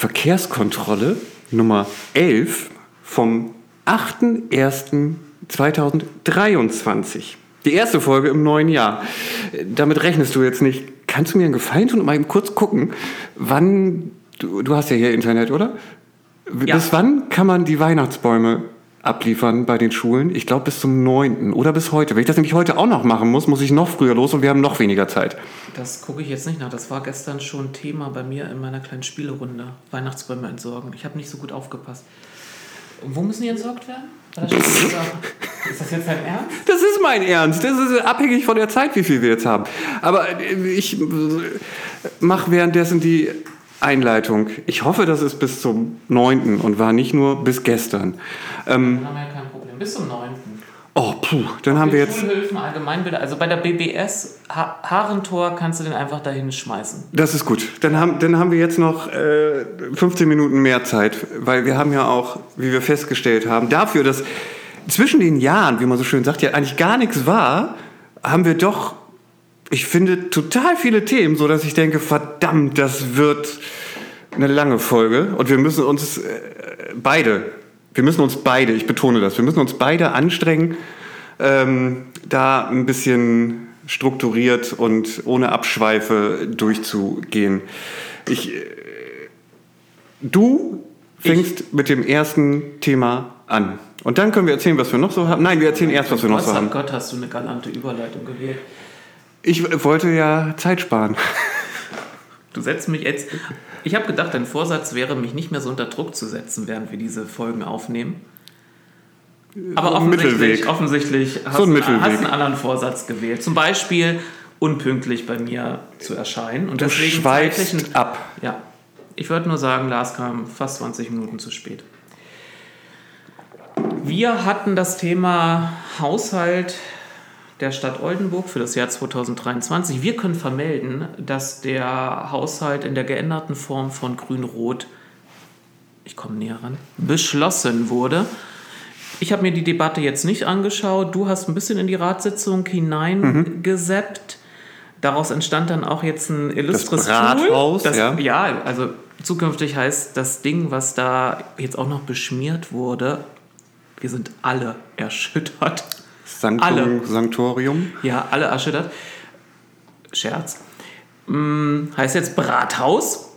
Verkehrskontrolle Nummer 11 vom 8.01.2023. Die erste Folge im neuen Jahr. Damit rechnest du jetzt nicht. Kannst du mir einen Gefallen tun und mal eben kurz gucken, wann, du, du hast ja hier Internet, oder? Ja. Bis wann kann man die Weihnachtsbäume abliefern bei den Schulen? Ich glaube bis zum 9. oder bis heute. Wenn ich das nämlich heute auch noch machen muss, muss ich noch früher los und wir haben noch weniger Zeit. Das gucke ich jetzt nicht nach. Das war gestern schon Thema bei mir in meiner kleinen Spielerunde. Weihnachtsbäume entsorgen. Ich habe nicht so gut aufgepasst. Und wo müssen die entsorgt werden? Das? Ist das jetzt dein Ernst? Das ist mein Ernst. Das ist abhängig von der Zeit, wie viel wir jetzt haben. Aber äh, ich mache währenddessen die Einleitung. Ich hoffe, das ist bis zum 9. und war nicht nur bis gestern. Ähm, Dann haben wir ja kein Problem. Bis zum 9. oh, puh, dann haben wir jetzt. Schulhilfen, Allgemeinbilder. Also bei der BBS ha Haarentor kannst du den einfach dahin schmeißen. Das ist gut. Dann haben, dann haben wir jetzt noch äh, 15 Minuten mehr Zeit, weil wir haben ja auch, wie wir festgestellt haben, dafür, dass zwischen den Jahren, wie man so schön sagt, ja eigentlich gar nichts war, haben wir doch, ich finde, total viele Themen, so dass ich denke, verdammt, das wird eine lange Folge und wir müssen uns äh, beide, wir müssen uns beide, ich betone das, wir müssen uns beide anstrengen, ähm, da ein bisschen strukturiert und ohne Abschweife durchzugehen. Ich, äh, du fängst mit dem ersten Thema an. Und dann können wir erzählen, was wir noch so haben. Nein, wir erzählen erst, was wir noch so haben. Gott, hast du eine galante Überleitung gewählt. Ich wollte ja Zeit sparen. Du setzt mich jetzt. Ich habe gedacht, dein Vorsatz wäre, mich nicht mehr so unter Druck zu setzen, während wir diese Folgen aufnehmen. Aber offensichtlich, Mittelweg. offensichtlich hast, So ein du- Mittelweg. hast einen anderen Vorsatz gewählt. Zum Beispiel unpünktlich bei mir zu erscheinen. Und Du deswegen schweifst ab. Ja. Ich würde nur sagen, Lars kam fast 20 Minuten zu spät. Wir hatten das Thema Haushalt der Stadt Oldenburg für das Jahr 2023. Wir können vermelden, dass der Haushalt in der geänderten Form von Grün-Rot, ich komme näher ran, beschlossen wurde. Ich habe mir die Debatte jetzt nicht angeschaut. Du hast ein bisschen in die Ratssitzung hineingeseppt. Daraus entstand dann auch jetzt ein illustres Rathaus, Tool. Das, ja. ja, also zukünftig heißt das Ding, was da jetzt auch noch beschmiert wurde, wir sind alle erschüttert. Sanctum, Alle. Sanctorium. Ja, alle erschüttert. Scherz. Hm, heißt jetzt Brathaus.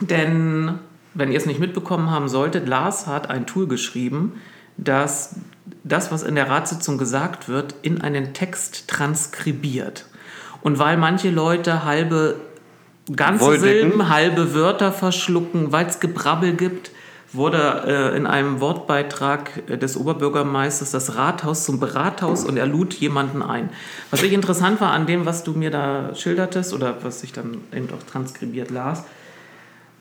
Denn, wenn ihr es nicht mitbekommen haben solltet, Lars hat ein Tool geschrieben, das das, was in der Ratssitzung gesagt wird, in einen Text transkribiert. Und weil manche Leute halbe ganze. Silben, halbe Wörter verschlucken, weil es Gebrabbel gibt, wurde äh, in einem Wortbeitrag äh, des Oberbürgermeisters das Rathaus zum Rathaus und er lud jemanden ein. Was ich interessant war an dem, was du mir da schildertest oder was ich dann eben auch transkribiert las,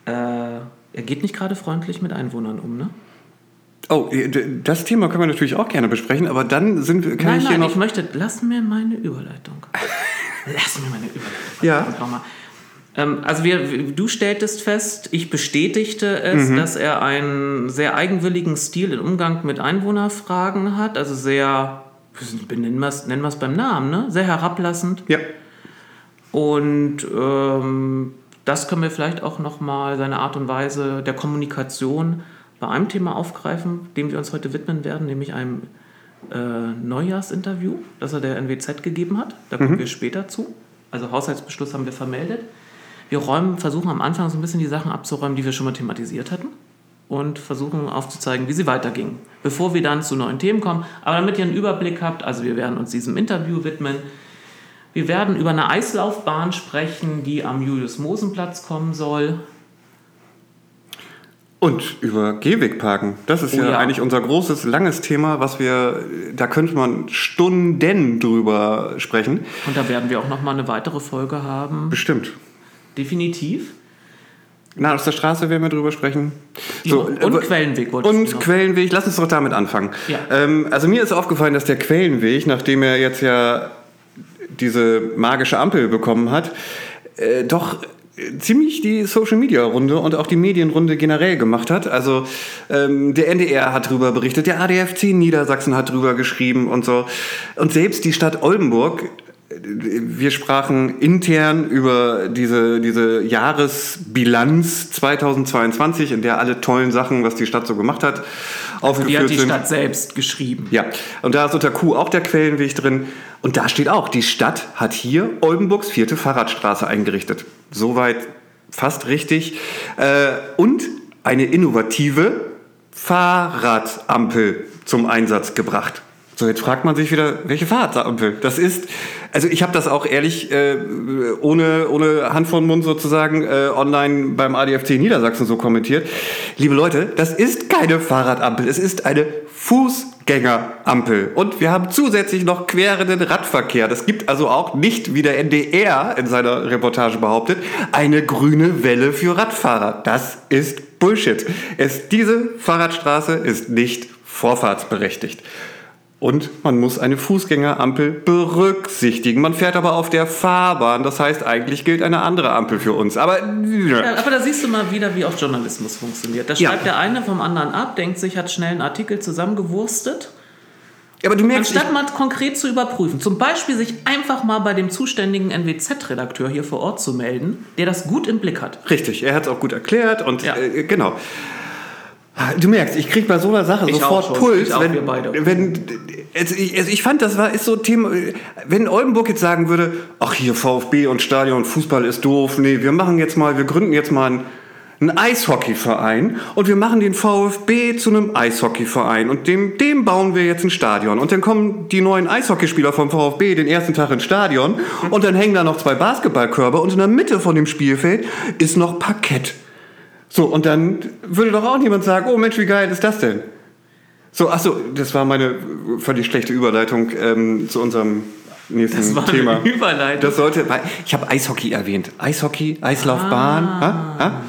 äh, er geht nicht gerade freundlich mit Einwohnern um, ne? Oh, das Thema können wir natürlich auch gerne besprechen, aber dann sind wir, kann nein, ich hier nein, noch. ich möchte, lass mir meine Überleitung. lass mir meine Überleitung. Ja. Ähm, also wir, du stelltest fest, ich bestätigte es, Mhm. dass er einen sehr eigenwilligen Stil im Umgang mit Einwohnerfragen hat, also sehr, nennen wir es nennen beim Namen, ne? sehr herablassend. ja. Und ähm, das können wir vielleicht auch nochmal, seine Art und Weise der Kommunikation bei einem Thema aufgreifen, dem wir uns heute widmen werden, nämlich einem äh, Neujahrsinterview, das er der NWZ gegeben hat. Da kommen wir später zu. Also Haushaltsbeschluss haben wir vermeldet. Wir räumen, versuchen am Anfang so ein bisschen die Sachen abzuräumen, die wir schon mal thematisiert hatten und versuchen aufzuzeigen, wie sie weitergingen, bevor wir dann zu neuen Themen kommen. Aber damit ihr einen Überblick habt, also wir werden uns diesem Interview widmen. Wir werden über eine Eislaufbahn sprechen, die am Julius-Mosen-Platz kommen soll. Und über Gehwegparken. Das ist Oh ja, ja. eigentlich unser großes, langes Thema, was wir, da könnte man Stunden drüber sprechen. Und da werden wir auch nochmal eine weitere Folge haben. Bestimmt. Definitiv. Na, aus der Straße werden wir drüber sprechen. und äh, Quellenweg wolltest du Und noch. Quellenweg, lass uns doch damit anfangen. Ja. Ähm, also mir ist aufgefallen, dass der Quellenweg, nachdem er jetzt ja diese magische Ampel bekommen hat, äh, doch äh, ziemlich die Social-Media-Runde und auch die Medienrunde generell gemacht hat. Also ähm, der NDR hat drüber berichtet, der ADFC Niedersachsen hat drüber geschrieben und so. Und selbst die Stadt Oldenburg wir sprachen intern über diese, diese Jahresbilanz 2022, in der alle tollen Sachen, was die Stadt so gemacht hat, aufgeführt Die hat die sind. Stadt selbst geschrieben. Ja, und da ist unter Q auch der Quellenweg drin. Und da steht auch, die Stadt hat hier Oldenburgs vierte Fahrradstraße eingerichtet. Soweit fast richtig. Äh, und eine innovative Fahrradampel zum Einsatz gebracht. So, jetzt fragt man sich wieder, welche Fahrradampel? Das ist, also ich habe das auch ehrlich äh, ohne, ohne Hand vor den Mund sozusagen äh, online beim ADFC Niedersachsen so kommentiert. Liebe Leute, das ist keine Fahrradampel, es ist eine Fußgängerampel. Und wir haben zusätzlich noch querenden Radverkehr. Das gibt also auch nicht, wie der NDR in seiner Reportage behauptet, eine grüne Welle für Radfahrer. Das ist Bullshit. Es, diese Fahrradstraße ist nicht vorfahrtsberechtigt. Und man muss eine Fußgängerampel berücksichtigen. Man fährt aber auf der Fahrbahn. Das heißt, eigentlich gilt eine andere Ampel für uns. Aber Ja, aber da siehst du mal wieder, wie auch Journalismus funktioniert. Da Ja. schreibt der eine vom anderen ab, denkt sich, hat schnell einen Artikel zusammengewurstet. aber du merkst, Anstatt mal konkret zu überprüfen, zum Beispiel sich einfach mal bei dem zuständigen NWZ-Redakteur hier vor Ort zu melden, der das gut im Blick hat. richtig, er hat es auch gut erklärt und Ja. äh, genau. Du merkst, ich krieg bei so einer Sache Ich sofort. Puls, Ich auch, wenn, wir beide. wenn also ich, also ich fand, das war ist so Thema, wenn Oldenburg jetzt sagen würde, ach hier VfB und Stadion, Fußball ist doof, nee, wir machen jetzt mal, wir gründen jetzt mal einen, einen Eishockeyverein und wir machen den VfB zu einem Eishockeyverein und dem, dem bauen wir jetzt ein Stadion und dann kommen die neuen Eishockeyspieler vom VfB den ersten Tag ins Stadion und dann hängen da noch zwei Basketballkörbe und in der Mitte von dem Spielfeld ist noch Parkett. So, und dann würde doch auch niemand sagen, oh Mensch, wie geil ist das denn? So, ach so, das war meine völlig schlechte Überleitung ähm, zu unserem nächsten Das war Thema. eine Überleitung. Das sollte, ich habe Eishockey erwähnt. Eishockey, Eislaufbahn. Ah. Ha? Ha?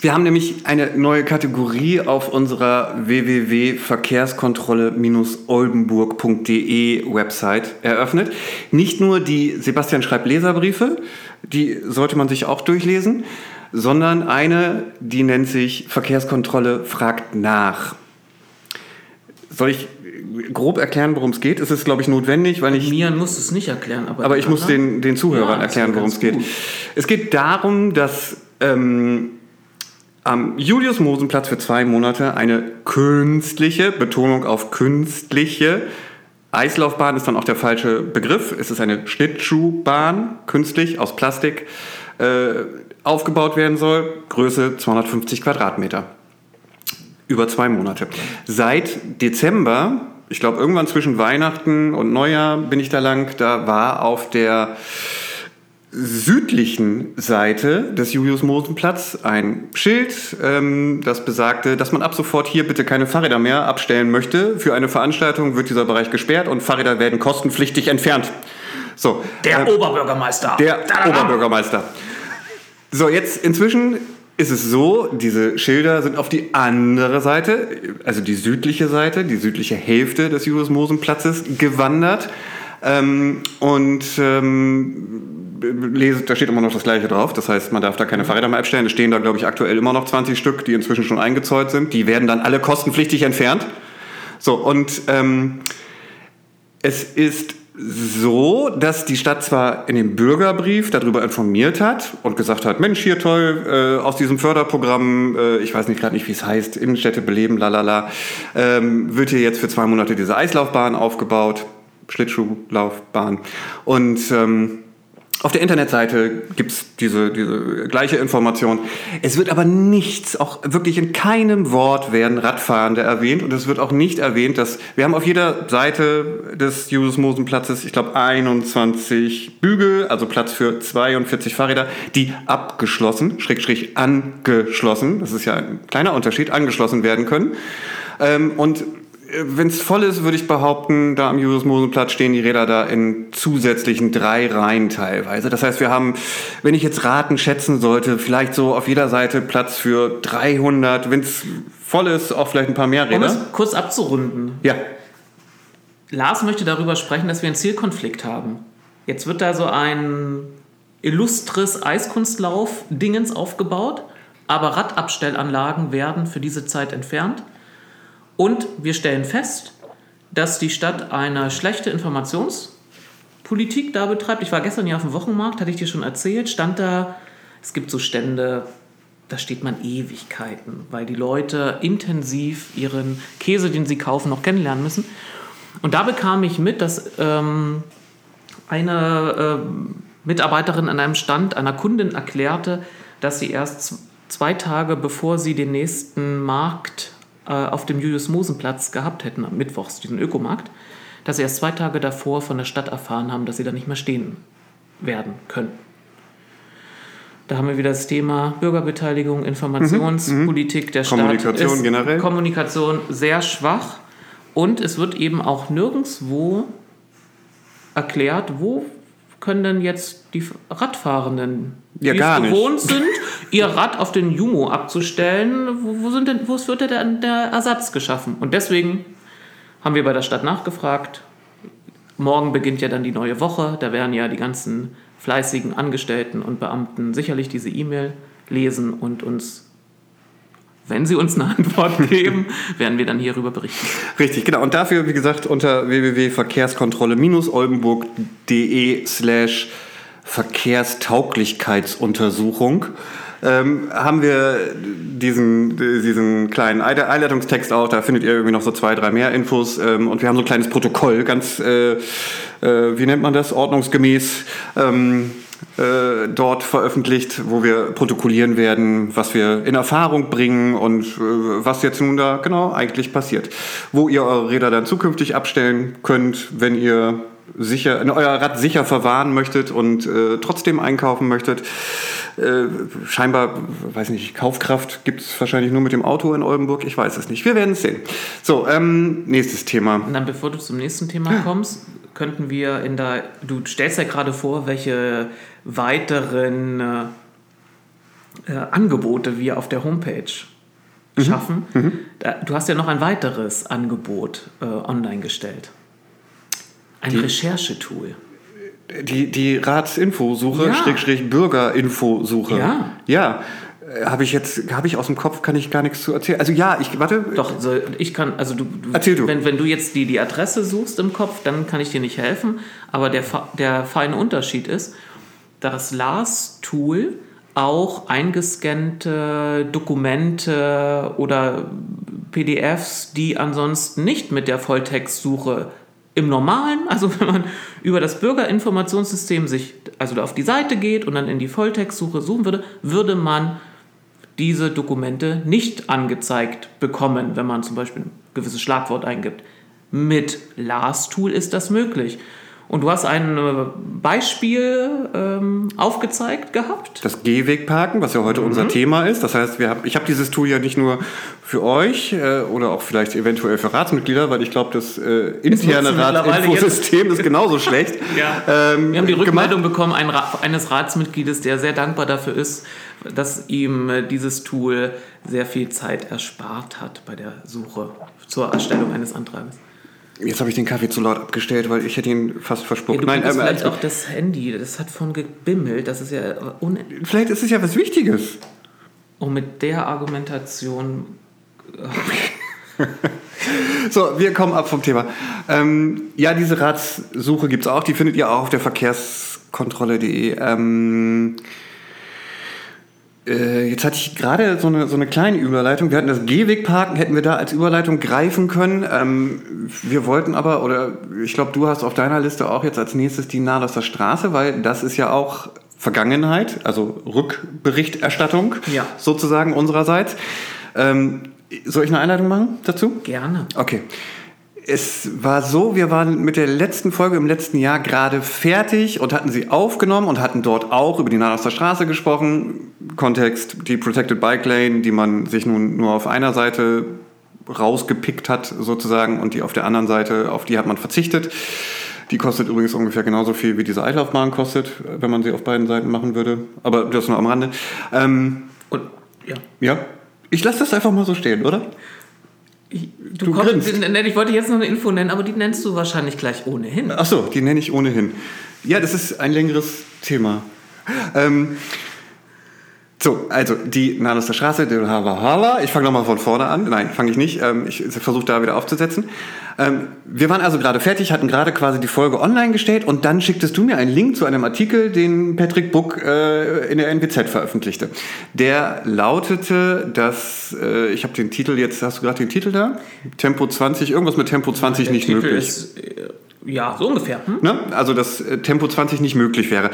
Wir haben nämlich eine neue Kategorie auf unserer www.verkehrskontrolle-oldenburg.de Website eröffnet. Nicht nur die Sebastian schreibt Leserbriefe, die sollte man sich auch durchlesen, sondern eine, die nennt sich Verkehrskontrolle fragt nach. Soll ich grob erklären, worum es geht? Es ist, glaube ich, notwendig, weil ich Mir musst du es nicht erklären. Aber, aber ich muss den, den Zuhörern Ja, erklären, worum es geht. Es geht darum, dass ähm, am Julius-Mosen-Platz für zwei Monate eine künstliche, Betonung auf künstliche, Eislaufbahn ist dann auch der falsche Begriff. Es ist eine Schlittschuhbahn, künstlich aus Plastik, äh, aufgebaut werden soll. Größe 250 Quadratmeter. Über zwei Monate. Seit Dezember, ich glaube irgendwann zwischen Weihnachten und Neujahr bin ich da lang, da war auf der südlichen Seite des Julius-Mosen-Platz ein Schild, ähm, das besagte, dass man ab sofort hier bitte keine Fahrräder mehr abstellen möchte. Für eine Veranstaltung wird dieser Bereich gesperrt und Fahrräder werden kostenpflichtig entfernt. So, Der äh, Oberbürgermeister. der. Oberbürgermeister. So, jetzt inzwischen ist es so, diese Schilder sind auf die andere Seite, also die südliche Seite, die südliche Hälfte des Julius-Mosen-Platzes gewandert. Ähm, und ähm, lese, da steht immer noch das Gleiche drauf. Das heißt, man darf da keine Fahrräder mehr abstellen. Es stehen da, glaube ich, aktuell immer noch 20 Stück, die inzwischen schon eingezäunt sind. Die werden dann alle kostenpflichtig entfernt. So, und ähm, es ist so, dass die Stadt zwar in dem Bürgerbrief darüber informiert hat und gesagt hat, Mensch, hier toll, äh, aus diesem Förderprogramm, äh, ich weiß nicht gerade nicht, wie es heißt, Innenstädte beleben, lalala, ähm, wird hier jetzt für zwei Monate diese Eislaufbahn aufgebaut, Schlittschuhlaufbahn. Und ähm, auf der Internetseite gibt es diese, diese gleiche Information. Es wird aber nichts, auch wirklich in keinem Wort werden Radfahrende erwähnt und es wird auch nicht erwähnt, dass wir haben auf jeder Seite des Julius-Mosen-Platzes, ich glaube 21 Bügel, also Platz für 42 Fahrräder, die abgeschlossen, schräg, schräg angeschlossen, das ist ja ein kleiner Unterschied, angeschlossen werden können. Ähm, und wenn es voll ist, würde ich behaupten, da am Julius-Mosen-Platz stehen die Räder da in zusätzlichen drei Reihen teilweise. Das heißt, wir haben, wenn ich jetzt Raten schätzen sollte, vielleicht so auf jeder Seite Platz für 300, wenn es voll ist, auch vielleicht ein paar mehr Um Räder. es kurz abzurunden. Ja, Lars möchte darüber sprechen, dass wir einen Zielkonflikt haben. Jetzt wird da so ein illustres Eiskunstlauf-Dingens aufgebaut, aber Radabstellanlagen werden für diese Zeit entfernt. Und wir stellen fest, dass die Stadt eine schlechte Informationspolitik Politik da betreibt. Ich war gestern ja auf dem Wochenmarkt, hatte ich dir schon erzählt, stand da, es gibt so Stände, da steht man Ewigkeiten, weil die Leute intensiv ihren Käse, den sie kaufen, noch kennenlernen müssen. Und da bekam ich mit, dass ähm, eine äh, Mitarbeiterin an einem Stand einer Kundin erklärte, dass sie erst zwei Tage bevor sie den nächsten Markt äh, auf dem Julius-Mosen-Platz gehabt hätten, am Mittwochs, diesen Ökomarkt, dass sie erst zwei Tage davor von der Stadt erfahren haben, dass sie da nicht mehr stehen werden können. Da haben wir wieder das Thema Bürgerbeteiligung, Informationspolitik der Stadt. Kommunikation Ist generell. Kommunikation sehr schwach und es wird eben auch nirgendwo erklärt, wo können denn jetzt die Radfahrenden, Ja, die gar es nicht. gewohnt sind, ihr Rad auf den Jumo abzustellen, wo, wo, sind denn, wo wird denn der Ersatz geschaffen? Und deswegen haben wir bei der Stadt nachgefragt. Morgen beginnt ja dann die neue Woche. Da werden ja die ganzen fleißigen Angestellten und Beamten sicherlich diese E-Mail lesen und uns, wenn sie uns eine Antwort geben, werden wir dann hierüber berichten. Richtig, genau. Und dafür, wie gesagt, unter www.verkehrskontrolle-oldenburg.de slash Verkehrstauglichkeitsuntersuchung ähm, haben wir diesen, diesen kleinen Einleitungstext auch. Da findet ihr irgendwie noch so zwei, drei mehr Infos. Ähm, und wir haben so ein kleines Protokoll, ganz, äh, äh, wie nennt man das, ordnungsgemäß. Ähm, äh, dort veröffentlicht, wo wir protokollieren werden, was wir in Erfahrung bringen und äh, was jetzt nun da genau eigentlich passiert. Wo ihr eure Räder dann zukünftig abstellen könnt, wenn ihr sicher, euer Rad sicher verwahren möchtet und äh, trotzdem einkaufen möchtet. Äh, scheinbar, weiß nicht, Kaufkraft gibt es wahrscheinlich nur mit dem Auto in Oldenburg. Ich weiß es nicht. Wir werden es sehen. So, ähm, nächstes Thema. Und dann, bevor du zum nächsten Thema kommst, könnten wir in der. Du stellst ja gerade vor, welche weiteren äh, äh, Angebote wir auf der Homepage schaffen. Da, du hast ja noch ein weiteres Angebot äh, online gestellt. Ein Die- Recherchetool. Die, die Ratsinfosuche, Ja. Schrägstrich Bürgerinfosuche. Ja. Ja. Habe ich jetzt, habe ich aus dem Kopf, kann ich gar nichts zu erzählen. Also ja, ich, warte. Doch, so, ich kann, also du, du, Erzähl du. Wenn, wenn du jetzt die, die Adresse suchst im Kopf, dann kann ich dir nicht helfen. Aber der, der feine Unterschied ist, dass Lars-Tool auch eingescannte Dokumente oder PDFs, die ansonsten nicht mit der Volltextsuche im Normalen, also wenn man über das Bürgerinformationssystem sich also auf die Seite geht und dann in die Volltextsuche suchen würde, würde man diese Dokumente nicht angezeigt bekommen, wenn man zum Beispiel ein gewisses Schlagwort eingibt. Mit Lars-Tool ist das möglich. Und du hast ein äh, Beispiel ähm, aufgezeigt gehabt. Das Gehwegparken, was ja heute Mhm. unser Thema ist. Das heißt, hab, ich habe dieses Tool ja nicht nur für euch äh, oder auch vielleicht eventuell für Ratsmitglieder, weil ich glaube, das äh, interne Ratsinfosystem ist genauso schlecht. Ja. ähm, Wir haben die gemacht. Rückmeldung bekommen ein Ra eines Ratsmitgliedes, der sehr dankbar dafür ist, dass ihm äh, dieses Tool sehr viel Zeit erspart hat bei der Suche zur Erstellung eines Antrags. Jetzt habe ich den Kaffee zu laut abgestellt, weil ich hätte ihn fast Ja, verspuckt. du Nein, ähm, vielleicht also, auch das Handy, das hat von gebimmelt, das ist ja un vielleicht ist es ja was Wichtiges. Und mit der Argumentation. So, wir kommen ab vom Thema. Ähm, ja, diese Ratssuche gibt es auch. Die findet ihr auch auf der Verkehrskontrolle.de. Ähm, äh, jetzt hatte ich gerade so eine, so eine kleine Überleitung. Wir hatten das Gehwegparken, hätten wir da als Überleitung greifen können. Ähm, wir wollten aber, oder ich glaube, du hast auf deiner Liste auch jetzt als nächstes die Nahlosser Straße, weil das ist ja auch Vergangenheit, also Rückberichterstattung Ja. sozusagen unsererseits. Ähm, soll ich eine Einleitung machen dazu? Gerne. Okay. Es war so, wir waren mit der letzten Folge im letzten Jahr gerade fertig und hatten sie aufgenommen und hatten dort auch über die Nahoster Straße gesprochen. Kontext, die Protected Bike Lane, die man sich nun nur auf einer Seite rausgepickt hat sozusagen und die auf der anderen Seite, auf die hat man verzichtet. Die kostet übrigens ungefähr genauso viel wie diese Eitlaufbahn kostet, wenn man sie auf beiden Seiten machen würde. Aber das nur am Rande. Ähm, Und ja. ja, ich lasse das einfach mal so stehen, oder? Ich, du Du kommst, ich wollte jetzt noch eine Info nennen, aber die nennst du wahrscheinlich gleich ohnehin. Ach so, die nenne ich ohnehin. Ja, das ist ein längeres Thema. Ähm, So, also die Nanuster Straße, ich fange nochmal von vorne an. Nein, fange ich nicht. Ähm, ich versuche da wieder aufzusetzen. Ähm, wir waren also gerade fertig, hatten gerade quasi die Folge online gestellt und dann schicktest du mir einen Link zu einem Artikel, den Patrick Buck äh, in der NWZ veröffentlichte. Der lautete, dass, äh, ich habe den Titel jetzt, hast du gerade den Titel da? Tempo 20, irgendwas mit Tempo 20 ja, nicht Titel möglich. Ist, äh, ja, so ungefähr. Hm? Ne? Also, dass Tempo 20 nicht möglich wäre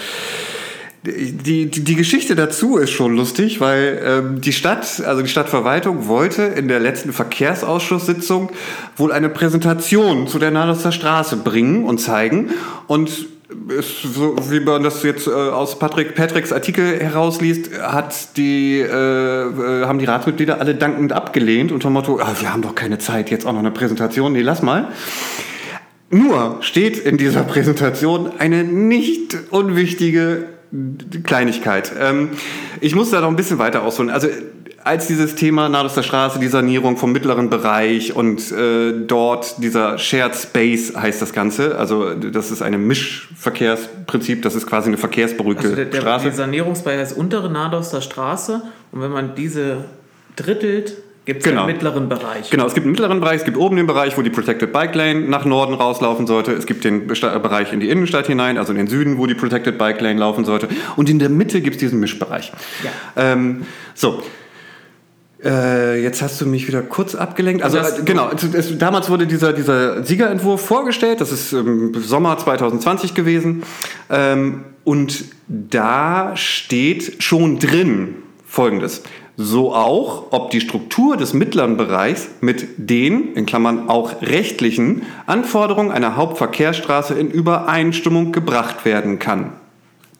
die, die, Geschichte dazu ist schon lustig, weil ähm, die Stadt, also die Stadtverwaltung wollte in der letzten Verkehrsausschusssitzung wohl eine Präsentation zu der Nadelster Straße bringen und zeigen. Und ist so, wie man das jetzt äh, aus Patrick Patricks Artikel herausliest, hat die, äh, äh, haben die Ratsmitglieder alle dankend abgelehnt unter dem Motto, ah, wir haben doch keine Zeit, jetzt auch noch eine Präsentation, nee, lass mal. Nur steht in dieser Präsentation eine nicht unwichtige Kleinigkeit. Ähm, ich muss da noch ein bisschen weiter ausholen. Also als dieses Thema Nadelster Straße, die Sanierung vom mittleren Bereich und äh, dort dieser Shared Space heißt das Ganze. Also das ist ein Mischverkehrsprinzip, das ist quasi eine verkehrsberuhigte also der, der, Straße. Der Sanierungsbereich heißt untere Nadelster Straße und wenn man diese drittelt, Gibt es genau. einen mittleren Bereich? Genau, es gibt einen mittleren Bereich, es gibt oben den Bereich, wo die Protected Bike Lane nach Norden rauslaufen sollte. Es gibt den Bereich in die Innenstadt hinein, also in den Süden, wo die Protected Bike Lane laufen sollte. Und in der Mitte gibt es diesen Mischbereich. Ja. Ähm, so. Äh, jetzt hast du mich wieder kurz abgelenkt. Also, äh, genau, es, es, damals wurde dieser, dieser Siegerentwurf vorgestellt. Das ist im Sommer 2020 gewesen. Ähm, und da steht schon drin Folgendes. So auch, ob die Struktur des mittleren Bereichs mit den, in Klammern auch rechtlichen, Anforderungen einer Hauptverkehrsstraße in Übereinstimmung gebracht werden kann.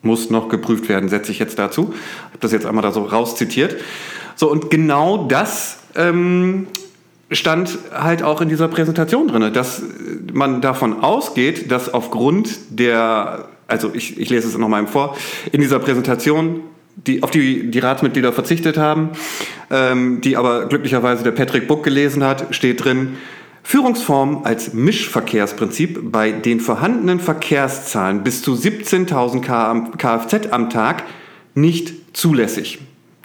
Muss noch geprüft werden, setze ich jetzt dazu. Ich habe das jetzt einmal da so rauszitiert. So, und genau das ähm, stand halt auch in dieser Präsentation drin, dass man davon ausgeht, dass aufgrund der, also ich, ich lese es nochmal vor, in dieser Präsentation die, auf die die Ratsmitglieder verzichtet haben, ähm, die aber glücklicherweise der Patrick Buck gelesen hat, steht drin, Führungsform als Mischverkehrsprinzip bei den vorhandenen Verkehrszahlen bis zu 17.000 Kfz am Tag nicht zulässig.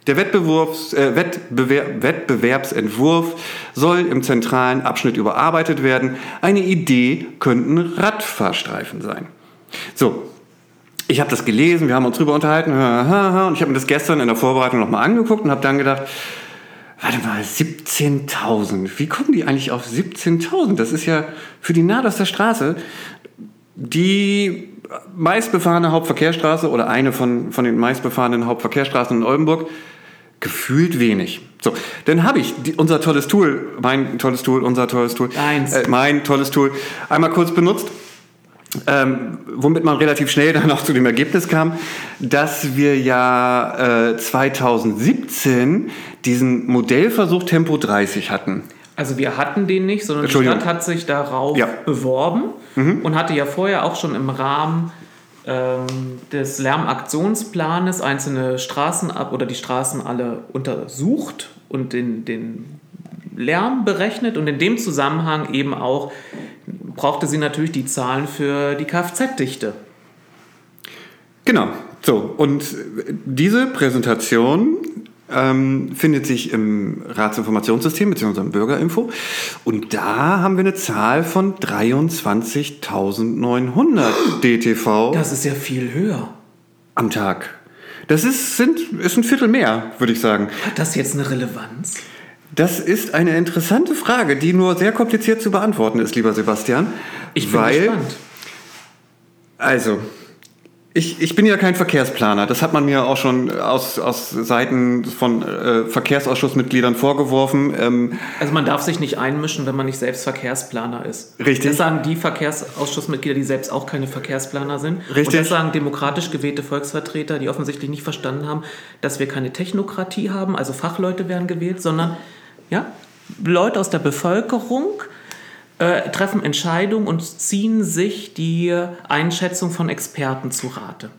Der Wettbewerbs, äh, Wettbewerb, Wettbewerbsentwurf soll im zentralen Abschnitt überarbeitet werden. Eine Idee könnten Radfahrstreifen sein. So, ich habe das gelesen, wir haben uns drüber unterhalten und ich habe mir das gestern in der Vorbereitung nochmal angeguckt und habe dann gedacht, warte mal, 17.000, wie kommen die eigentlich auf 17.000? Das ist ja für die Naderster Straße die meistbefahrene Hauptverkehrsstraße oder eine von, von den meistbefahrenen Hauptverkehrsstraßen in Oldenburg gefühlt wenig. So, dann habe ich die, unser tolles Tool, mein tolles Tool, unser tolles Tool, Eins. Äh, mein tolles Tool, einmal kurz benutzt ähm, womit man relativ schnell dann auch zu dem Ergebnis kam, dass wir ja äh, 2017 diesen Modellversuch Tempo 30 hatten. Also wir hatten den nicht, sondern die Stadt hat sich darauf ja. beworben mhm. und hatte ja vorher auch schon im Rahmen ähm, des Lärmaktionsplanes einzelne Straßen ab oder die Straßen alle untersucht und den, den Lärm berechnet und in dem Zusammenhang eben auch brauchte sie natürlich die Zahlen für die Kfz-Dichte. Genau, so. Und diese Präsentation ähm, findet sich im Ratsinformationssystem bzw. im Bürgerinfo. Und da haben wir eine Zahl von 23.900 DTV. Das ist ja viel höher. Am Tag. Das ist, sind, ist ein Viertel mehr, würde ich sagen. Hat das jetzt eine Relevanz? Das ist eine interessante Frage, die nur sehr kompliziert zu beantworten ist, lieber Sebastian. Ich bin weil, gespannt. Also, ich, ich bin ja kein Verkehrsplaner. Das hat man mir auch schon aus, aus Seiten von äh, Verkehrsausschussmitgliedern vorgeworfen. Ähm, also man darf sich nicht einmischen, wenn man nicht selbst Verkehrsplaner ist. Richtig. Das sagen die Verkehrsausschussmitglieder, die selbst auch keine Verkehrsplaner sind. Richtig. Und das sagen demokratisch gewählte Volksvertreter, die offensichtlich nicht verstanden haben, dass wir keine Technokratie haben, also Fachleute werden gewählt, sondern ja? Leute aus der Bevölkerung äh, treffen Entscheidungen und ziehen sich die Einschätzung von Experten zu Rate.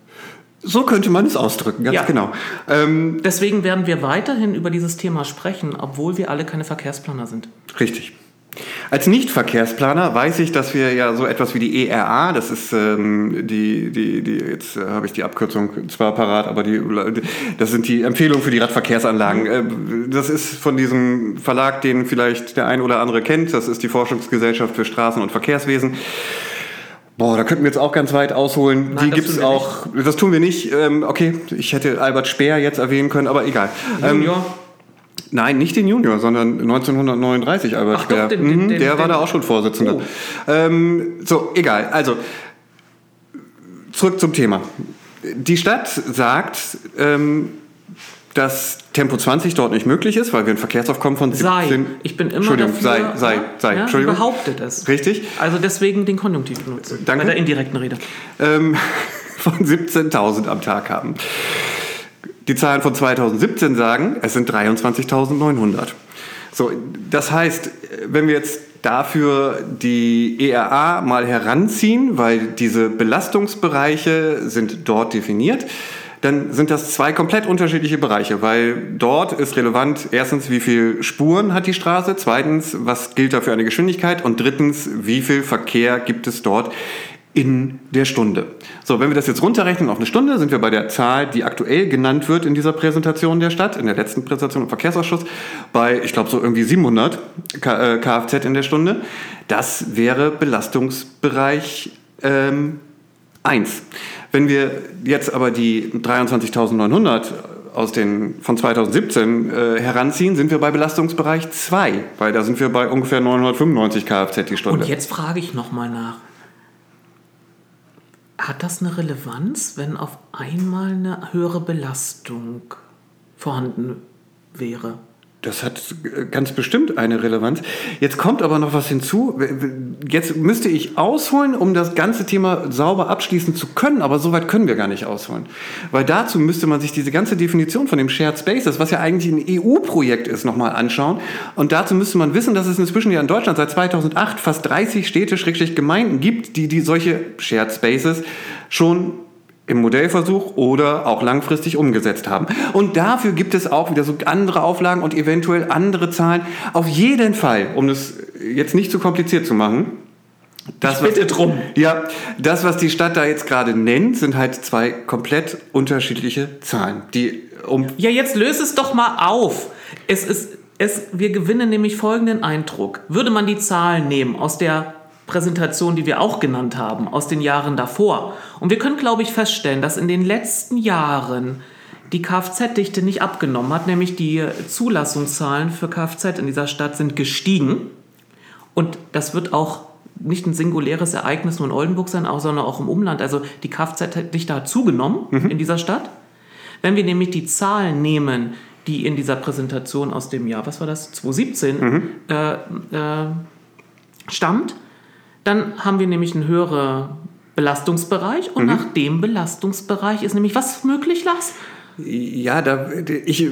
So könnte man es ausdrücken, ganz ja. genau. Ähm, Deswegen werden wir weiterhin über dieses Thema sprechen, obwohl wir alle keine Verkehrsplaner sind. Richtig. Als Nicht-Verkehrsplaner weiß ich, dass wir ja so etwas wie die ERA, das ist ähm, die, die, die, jetzt äh, habe ich die Abkürzung zwar parat, aber die, das sind die Empfehlungen für die Radverkehrsanlagen. Äh, das ist von diesem Verlag, den vielleicht der ein oder andere kennt. Das ist die Forschungsgesellschaft für Straßen- und Verkehrswesen. Boah, da könnten wir jetzt auch ganz weit ausholen. Nein, die gibt es auch. Das tun wir nicht. Ähm, okay, ich hätte Albert Speer jetzt erwähnen können, aber egal. Ähm, Junior. Nein, nicht den Junior, sondern 1939 Albert Ach doch, Speer. den- den- Mhm, den- der war da auch schon Vorsitzender. Oh. Ähm, so, egal. Also, zurück zum Thema. Die Stadt sagt, ähm, dass Tempo 20 dort nicht möglich ist, weil wir ein Verkehrsaufkommen von 17... Sei. Ich bin immer Entschuldigung, dafür. sei, sei, ja, sei. Ja, Entschuldigung. behauptet es. Richtig. Also deswegen den Konjunktiv benutzen. Danke. Bei der indirekten Rede. ähm, von 17.000 am Tag haben. Die Zahlen von 2017 sagen, es sind 23.900. So, das heißt, wenn wir jetzt dafür die ERA mal heranziehen, weil diese Belastungsbereiche sind dort definiert, dann sind das zwei komplett unterschiedliche Bereiche, weil dort ist relevant erstens, wie viel Spuren hat die Straße, zweitens, was gilt da für eine Geschwindigkeit und drittens, wie viel Verkehr gibt es dort in der Stunde. So, wenn wir das jetzt runterrechnen auf eine Stunde, sind wir bei der Zahl, die aktuell genannt wird in dieser Präsentation der Stadt, in der letzten Präsentation im Verkehrsausschuss, bei, ich glaube, so irgendwie 700 K äh, Kfz in der Stunde. Das wäre Belastungsbereich ähm, 1. Wenn wir jetzt aber die 23.900 aus den, von 2017 äh, heranziehen, sind wir bei Belastungsbereich 2, weil da sind wir bei ungefähr 995 Kfz die Stunde. Und jetzt frage ich nochmal nach. Hat das eine Relevanz, wenn auf einmal eine höhere Belastung vorhanden wäre? Das hat ganz bestimmt eine Relevanz. Jetzt kommt aber noch was hinzu. Jetzt müsste ich ausholen, um das ganze Thema sauber abschließen zu können, aber so weit können wir gar nicht ausholen. Weil dazu müsste man sich diese ganze Definition von dem Shared Spaces, was ja eigentlich ein EU-Projekt ist, nochmal anschauen. Und dazu müsste man wissen, dass es inzwischen ja in Deutschland seit 2008 fast 30 Städte, Schrägstrich Gemeinden gibt, die, die solche Shared Spaces schon im Modellversuch oder auch langfristig umgesetzt haben. Und dafür gibt es auch wieder so andere Auflagen und eventuell andere Zahlen. Auf jeden Fall, um das jetzt nicht zu kompliziert zu machen. Das, bitte was, drum. Ja, das, was die Stadt da jetzt gerade nennt, sind halt zwei komplett unterschiedliche Zahlen, die um Ja, jetzt löse es doch mal auf. Es ist, es, wir gewinnen nämlich folgenden Eindruck. Würde man die Zahlen nehmen aus der Präsentation, die wir auch genannt haben, aus den Jahren davor. Und wir können, glaube ich, feststellen, dass in den letzten Jahren die Kfz-Dichte nicht abgenommen hat, nämlich die Zulassungszahlen für Kfz in dieser Stadt sind gestiegen. Und das wird auch nicht ein singuläres Ereignis nur in Oldenburg sein, auch, sondern auch im Umland. Also die Kfz-Dichte hat zugenommen in dieser Stadt. Wenn wir nämlich die Zahlen nehmen, die in dieser Präsentation aus dem Jahr, was war das, 2017, äh, äh, stammt, dann haben wir nämlich einen höheren Belastungsbereich und nach dem Belastungsbereich ist nämlich was möglich, Lars? Ja, da, ich,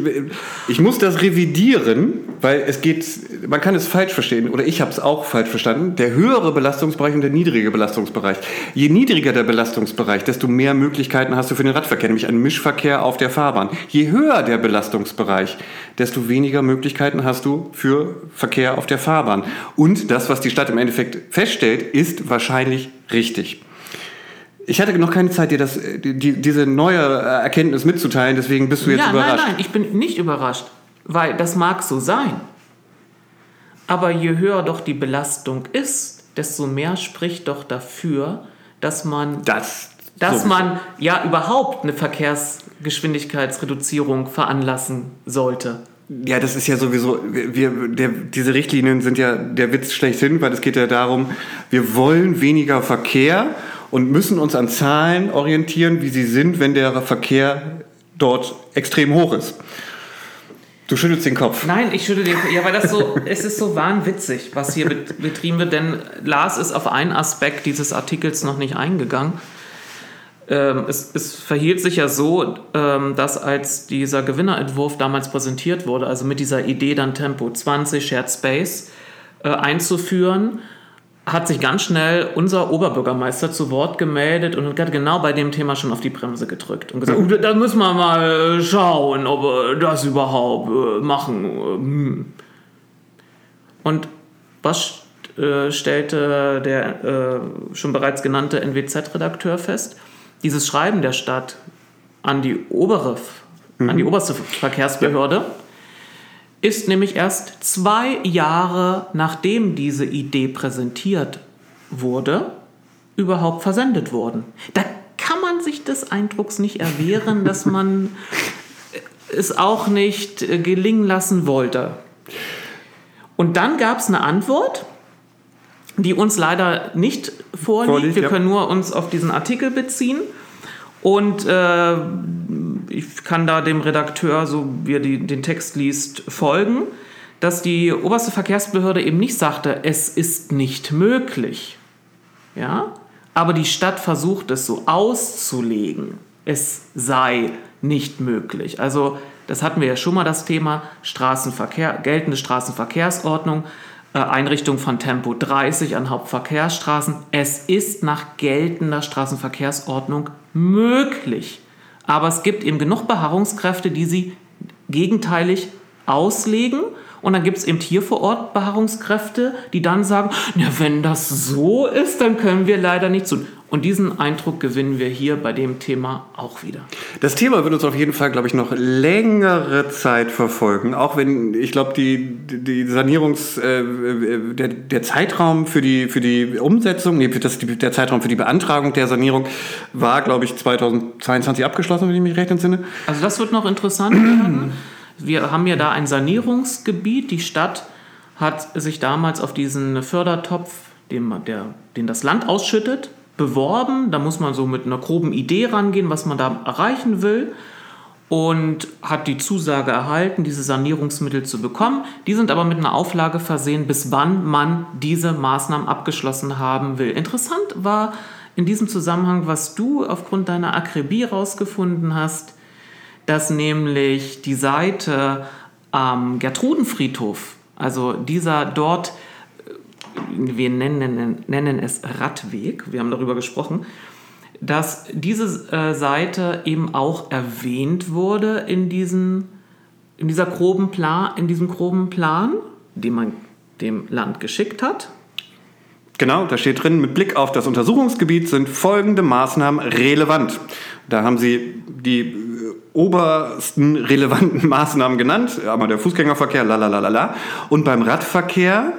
ich muss das revidieren, weil es geht, man kann es falsch verstehen, oder ich habe es auch falsch verstanden. Der höhere Belastungsbereich und der niedrige Belastungsbereich. Je niedriger der Belastungsbereich, desto mehr Möglichkeiten hast du für den Radverkehr, nämlich einen Mischverkehr auf der Fahrbahn. Je höher der Belastungsbereich, desto weniger Möglichkeiten hast du für Verkehr auf der Fahrbahn. Und das, was die Stadt im Endeffekt feststellt, ist wahrscheinlich richtig. Ich hatte noch keine Zeit, dir das, die, diese neue Erkenntnis mitzuteilen, deswegen bist du jetzt ja, überrascht. nein, nein, ich bin nicht überrascht, weil das mag so sein. Aber je höher doch die Belastung ist, desto mehr spricht doch dafür, dass man, Das. dass sowieso. man ja überhaupt eine Verkehrsgeschwindigkeitsreduzierung veranlassen sollte. Ja, das ist ja sowieso, wir, der, diese Richtlinien sind ja der Witz schlechthin, weil es geht ja darum, wir wollen weniger Verkehr und müssen uns an Zahlen orientieren, wie sie sind, wenn der Verkehr dort extrem hoch ist. Du schüttelst den Kopf. Nein, ich schüttel den Ja, weil das so, es ist so wahnwitzig, was hier bet- betrieben wird, denn Lars ist auf einen Aspekt dieses Artikels noch nicht eingegangen. Ähm, es, es verhielt sich ja so, ähm, dass als dieser Gewinnerentwurf damals präsentiert wurde, also mit dieser Idee dann Tempo 20 Shared Space äh, einzuführen, hat sich ganz schnell unser Oberbürgermeister zu Wort gemeldet und hat genau bei dem Thema schon auf die Bremse gedrückt und gesagt, "Oh, da müssen wir mal schauen, ob wir das überhaupt äh, machen. Hm. Und was äh, stellte der äh, schon bereits genannte NWZ-Redakteur fest, dieses Schreiben der Stadt an die obere, mhm. an die oberste Verkehrsbehörde ja. Ist nämlich erst zwei Jahre nachdem diese Idee präsentiert wurde, überhaupt versendet worden. Da kann man sich des Eindrucks nicht erwehren, dass man es auch nicht äh, gelingen lassen wollte. Und dann gab es eine Antwort, die uns leider nicht vorliegt. vorliegt Wir ja. können nur uns auf diesen Artikel beziehen. Und äh, ich kann da dem Redakteur, so wie er die, den Text liest, folgen, dass die oberste Verkehrsbehörde eben nicht sagte, es ist nicht möglich. Ja? Aber die Stadt versucht es so auszulegen, es sei nicht möglich. Also das hatten wir ja schon mal das Thema Straßenverkehr, geltende Straßenverkehrsordnung, äh, Einrichtung von Tempo 30 an Hauptverkehrsstraßen. Es ist nach geltender Straßenverkehrsordnung möglich. Aber es gibt eben genug Beharrungskräfte, die sie gegenteilig auslegen. Und dann gibt es eben hier vor Ort Beharrungskräfte, die dann sagen, na, wenn das so ist, dann können wir leider nichts tun. Und diesen Eindruck gewinnen wir hier bei dem Thema auch wieder. Das Thema wird uns auf jeden Fall, glaube ich, noch längere Zeit verfolgen. Auch wenn, ich glaube, die, die Sanierungs, äh, der, der Zeitraum für die, für die Umsetzung, nee, das, der Zeitraum für die Beantragung der Sanierung war, glaube ich, 2022 abgeschlossen, wenn ich mich recht entsinne. Also das wird noch interessant werden. Wir haben ja da ein Sanierungsgebiet. Die Stadt hat sich damals auf diesen Fördertopf, den, der, den das Land ausschüttet, beworben. Da muss man so mit einer groben Idee rangehen, was man da erreichen will. Und hat die Zusage erhalten, diese Sanierungsmittel zu bekommen. Die sind aber mit einer Auflage versehen, bis wann man diese Maßnahmen abgeschlossen haben will. Interessant war in diesem Zusammenhang, was du aufgrund deiner Akribie herausgefunden hast, dass nämlich die Seite am Gertrudenfriedhof, also dieser dort wir nennen, nennen es Radweg, wir haben darüber gesprochen, dass diese äh, Seite eben auch erwähnt wurde in, diesen, in, dieser groben Plan, in diesem groben Plan, den man dem Land geschickt hat. Genau, da steht drin, mit Blick auf das Untersuchungsgebiet sind folgende Maßnahmen relevant. Da haben sie die äh, obersten relevanten Maßnahmen genannt, einmal der Fußgängerverkehr, la la la la la. Und beim Radverkehr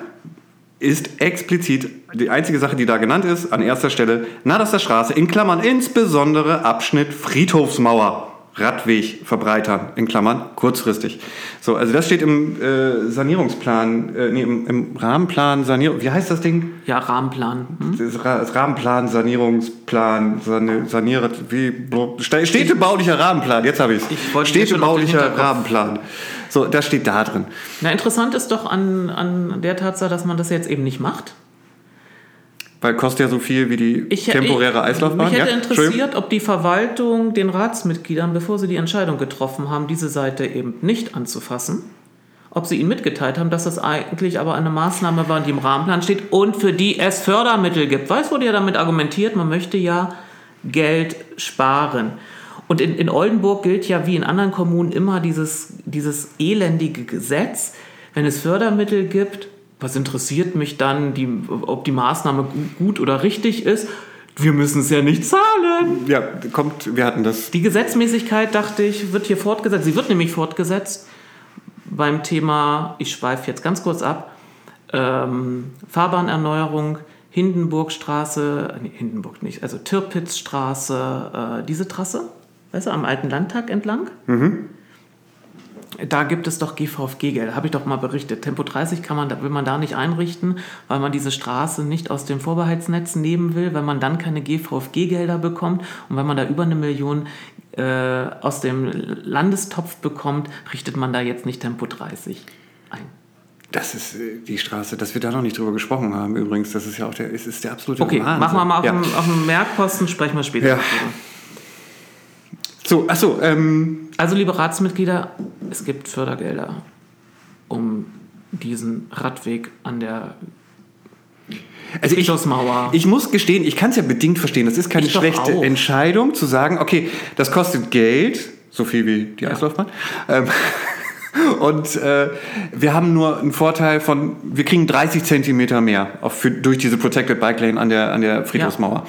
ist explizit die einzige Sache, die da genannt ist, an erster Stelle Naderster Straße, in Klammern insbesondere Abschnitt Friedhofsmauer. Radweg verbreitern, in Klammern kurzfristig. So, also das steht im äh, Sanierungsplan, äh, nee, im, im, Rahmenplan Sanierung, wie heißt das Ding? Ja, Rahmenplan. Hm? Das, das Rahmenplan, Sanierungsplan, saniert, wie, städtebaulicher Rahmenplan, jetzt habe ich es. Städtebaulicher Rahmenplan. So, das steht da drin. Na, interessant ist doch an, an der Tatsache, dass man das jetzt eben nicht macht. Weil kostet ja so viel wie die ich, temporäre Eislaufbahn. Mich hätte ja? interessiert, ob die Verwaltung den Ratsmitgliedern, bevor sie die Entscheidung getroffen haben, diese Seite eben nicht anzufassen, ob sie ihnen mitgeteilt haben, dass das eigentlich aber eine Maßnahme war, die im Rahmenplan steht und für die es Fördermittel gibt. Weil es wurde ja damit argumentiert, man möchte ja Geld sparen. Und in, in Oldenburg gilt ja wie in anderen Kommunen immer dieses, dieses elendige Gesetz. Wenn es Fördermittel gibt, was interessiert mich dann, die, ob die Maßnahme gut oder richtig ist? Wir müssen es ja nicht zahlen. Ja, kommt, wir hatten das. Die Gesetzmäßigkeit, dachte ich, wird hier fortgesetzt. Sie wird nämlich fortgesetzt beim Thema, ich schweife jetzt ganz kurz ab, ähm, Fahrbahnerneuerung, Hindenburgstraße, nee, Hindenburg nicht, also Tirpitzstraße, äh, diese Trasse weißt du, am alten Landtag entlang. Mhm. Da gibt es doch GVFG-Gelder, habe ich doch mal berichtet. Tempo 30 kann man, will man da nicht einrichten, weil man diese Straße nicht aus dem Vorbehaltsnetz nehmen will, weil man dann keine GVFG-Gelder bekommt und wenn man da über eine Million äh, aus dem Landestopf bekommt, richtet man da jetzt nicht Tempo 30 ein. Das ist äh, die Straße, dass wir da noch nicht drüber gesprochen haben übrigens. Das ist ja auch der, ist, ist der absolute Okay, Wahnsinn. machen wir mal auf, ja. dem, auf dem Merkposten, sprechen wir später ja. darüber. So, achso. Ähm. Also, liebe Ratsmitglieder, es gibt Fördergelder, um diesen Radweg an der also ich, ich muss gestehen, ich kann es ja bedingt verstehen. Das ist keine ich schlechte Entscheidung, zu sagen, okay, das kostet Geld, so viel wie die Eislaufbahn. Ähm, Und äh, wir haben nur einen Vorteil von, wir kriegen 30 Zentimeter mehr auf, für, durch diese Protected Bike Lane an der, an der Friedhofsmauer.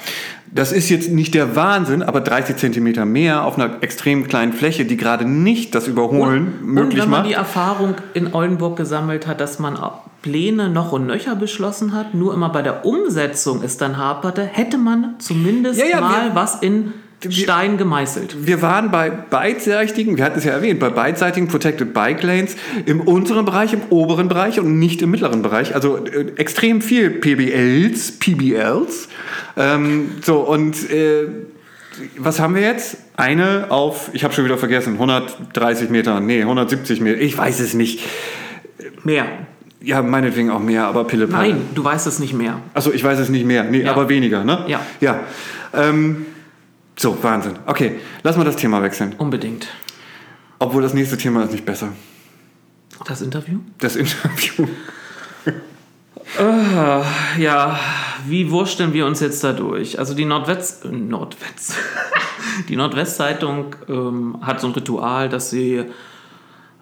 Das ist jetzt nicht der Wahnsinn, aber 30 Zentimeter mehr auf einer extrem kleinen Fläche, die gerade nicht das Überholen und, möglich und wenn man macht. die Erfahrung in Oldenburg gesammelt hat, dass man Pläne noch und nöcher beschlossen hat, nur immer bei der Umsetzung es dann haperte, hätte man zumindest Ja, ja, mal was in Stein gemeißelt. Wir waren bei beidseitigen, wir hatten es ja erwähnt, bei beidseitigen Protected Bike Lanes im unteren Bereich, im oberen Bereich und nicht im mittleren Bereich. Also äh, extrem viel PBLs, PBLs. Ähm, so, und äh, was haben wir jetzt? Eine auf, ich habe schon wieder vergessen, 130 Meter, nee, 170 Meter, ich weiß es nicht. Mehr. Ja, meinetwegen auch mehr, aber Pille Nein, du weißt es nicht mehr. Achso, ich weiß es nicht mehr. Nee, Ja. aber weniger, ne? Ja. Ja. Ähm, so, Wahnsinn. Okay, lass mal das Thema wechseln. Unbedingt. Obwohl das nächste Thema ist nicht besser. Das Interview? Das Interview. Ja, wie wursteln wir uns jetzt da durch? Also die Nordwest... äh, Nordwest... die Nordwestzeitung ähm, hat so ein Ritual, dass sie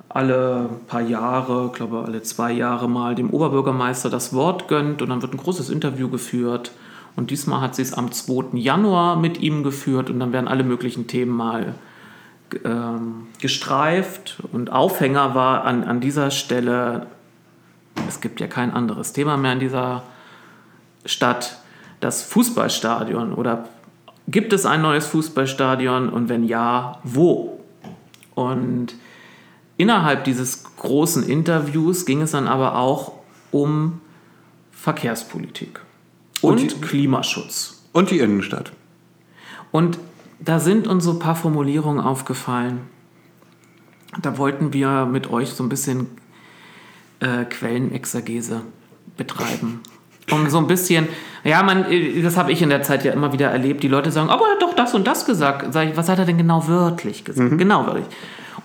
alle paar Jahre, glaube alle zwei Jahre mal dem Oberbürgermeister das Wort gönnt und dann wird ein großes Interview geführt. Und diesmal hat sie es am 2. Januar mit ihm geführt und dann werden alle möglichen Themen mal ähm, gestreift. Und Aufhänger war an, an dieser Stelle, es gibt ja kein anderes Thema mehr in dieser Stadt, das Fußballstadion. Oder gibt es ein neues Fußballstadion und wenn ja, wo? Und innerhalb dieses großen Interviews ging es dann aber auch um Verkehrspolitik und, Und Klimaschutz. Und die Innenstadt. Und da sind uns so ein paar Formulierungen aufgefallen. Da wollten wir mit euch so ein bisschen äh, Quellenexegese betreiben. Um so ein bisschen, ja, man, äh, das habe ich in der Zeit ja immer wieder erlebt. Die Leute sagen, aber er hat doch das und das gesagt. Sag ich, was hat er denn genau wörtlich gesagt? Genau wörtlich.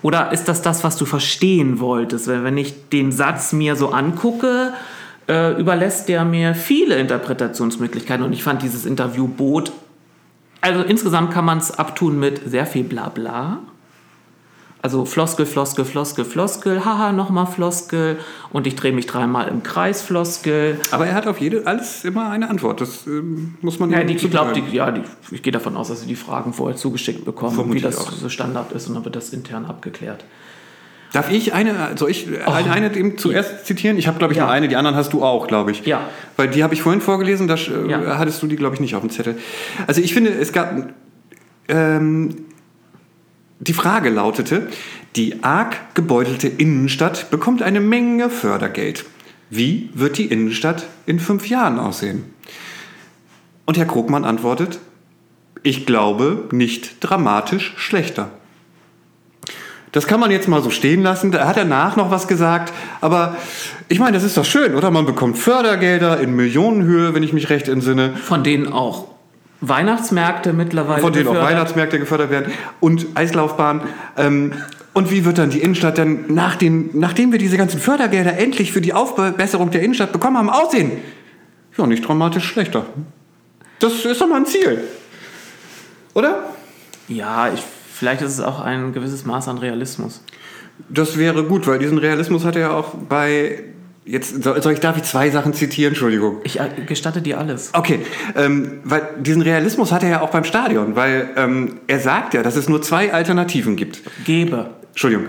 Oder ist das das, was du verstehen wolltest? Wenn ich den Satz mir so angucke, äh, überlässt der mir viele Interpretationsmöglichkeiten. Und ich fand dieses Interview bot also insgesamt kann man es abtun mit sehr viel Blabla. Also Floskel, Floskel, Floskel, Floskel, haha, nochmal Floskel und ich drehe mich dreimal im Kreis, Floskel. Aber er hat auf jede, alles immer eine Antwort. Das ähm, muss man Ja, die, ich glaube, ja, die, ich gehe davon aus, dass sie die Fragen vorher zugeschickt bekommen, Vermute wie das auch. so Standard ist und dann wird das intern abgeklärt. Darf ich eine, soll ich eine, eine dem zuerst zitieren? Ich habe, glaube ich, Ja. nur eine, die anderen hast du auch, glaube ich. Ja. Weil die habe ich vorhin vorgelesen, da äh, Ja. hattest du die, glaube ich, nicht auf dem Zettel. Also ich finde, es gab... Ähm, die Frage lautete, die arg gebeutelte Innenstadt bekommt eine Menge Fördergeld. Wie wird die Innenstadt in fünf Jahren aussehen? Und Herr Krogmann antwortet, ich glaube nicht dramatisch schlechter. Das kann man jetzt mal so stehen lassen. Da hat er nach noch was gesagt. Aber ich meine, das ist doch schön, oder? Man bekommt Fördergelder in Millionenhöhe, wenn ich mich recht entsinne. Von denen auch Weihnachtsmärkte mittlerweile Von denen auch gefördert. Weihnachtsmärkte gefördert werden und Eislaufbahn. Ähm, und wie wird dann die Innenstadt dann, nach den, nachdem wir diese ganzen Fördergelder endlich für die Aufbesserung der Innenstadt bekommen haben, aussehen? Ja, nicht dramatisch schlechter. Das ist doch mal ein Ziel. Oder? Ja, ich, vielleicht ist es auch ein gewisses Maß an Realismus. Das wäre gut, weil diesen Realismus hat er ja auch bei. Jetzt soll ich, darf ich zwei Sachen zitieren? Entschuldigung. Ich äh, gestatte dir alles. Okay, ähm, weil diesen Realismus hat er ja auch beim Stadion, weil ähm, er sagt ja, dass es nur zwei Alternativen gibt. Gebe. Entschuldigung.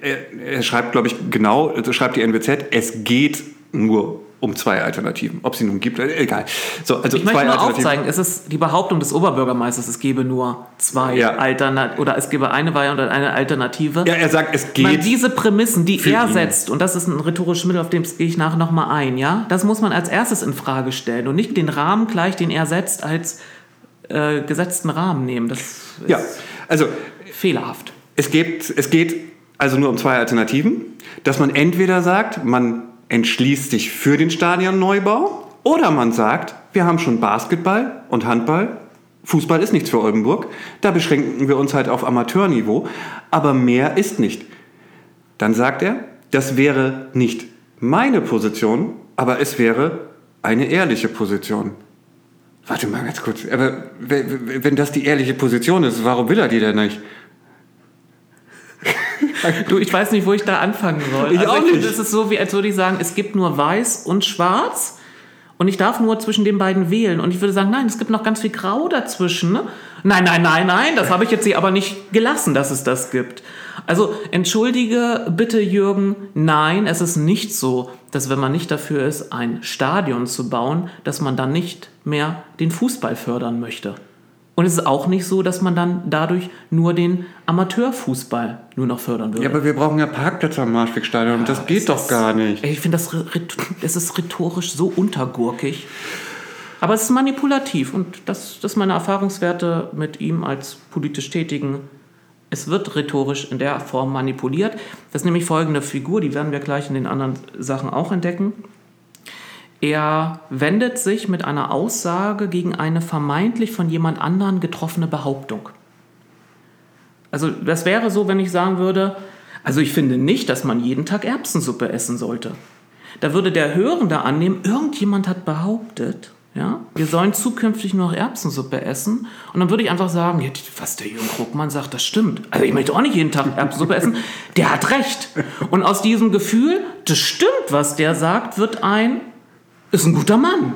Er, er schreibt, glaube ich, genau, also schreibt die NWZ, es geht nur um zwei Alternativen. Ob sie nun gibt, egal. So, also Ich möchte nur aufzeigen, es ist die Behauptung des Oberbürgermeisters, es gebe nur zwei Ja. Alternativen oder es gebe eine Variante und eine Alternative. Ja, er sagt, es Man, geht. diese Prämissen, die er ihn. setzt, und das ist ein rhetorisches Mittel, auf dem gehe ich nachher nochmal ein, ja, das muss man als erstes in Frage stellen und nicht den Rahmen gleich, den er setzt, als äh, gesetzten Rahmen nehmen. Das ist Ja, also fehlerhaft. Es geht, es geht also nur um zwei Alternativen. Dass man entweder sagt, man entschließt sich für den Stadionneubau oder man sagt, wir haben schon Basketball und Handball. Fußball ist nichts für Oldenburg. Da beschränken wir uns halt auf Amateurniveau. Aber mehr ist nicht. Dann sagt er, das wäre nicht meine Position, aber es wäre eine ehrliche Position. Warte mal ganz kurz. Aber wenn das die ehrliche Position ist, warum will er die denn nicht? Du, ich weiß nicht, wo ich da anfangen soll. Ich auch ich nicht. Es ist so, wie als würde ich sagen, es gibt nur weiß und schwarz und ich darf nur zwischen den beiden wählen. Und ich würde sagen, nein, es gibt noch ganz viel Grau dazwischen. Ne? Nein, nein, nein, nein, das habe ich jetzt hier aber nicht gelassen, dass es das gibt. Also entschuldige bitte, Jürgen, nein, es ist nicht so, dass wenn man nicht dafür ist, ein Stadion zu bauen, dass man dann nicht mehr den Fußball fördern möchte. Und es ist auch nicht so, dass man dann dadurch nur den Amateurfußball nur noch fördern würde. Ja, aber wir brauchen ja Parkplätze am Marschwegstadion und das geht doch ist- gar nicht. Ich finde, das, es ist rhetorisch so untergurkig. Aber es ist manipulativ und das, das sind meine Erfahrungswerte mit ihm als politisch Tätigen. Es wird rhetorisch in der Form manipuliert. Das ist nämlich folgende Figur, die werden wir gleich in den anderen Sachen auch entdecken. Er wendet sich mit einer Aussage gegen eine vermeintlich von jemand anderen getroffene Behauptung. Also das wäre so, wenn ich sagen würde, also ich finde nicht, dass man jeden Tag Erbsensuppe essen sollte. Da würde der Hörende annehmen, irgendjemand hat behauptet, ja, wir sollen zukünftig nur noch Erbsensuppe essen. Und dann würde ich einfach sagen, ja, was der Jürgen Krugmann sagt, das stimmt. Also ich möchte auch nicht jeden Tag Erbsensuppe essen. Der hat recht. Und aus diesem Gefühl, das stimmt, was der sagt, wird ein, ist ein guter Mann.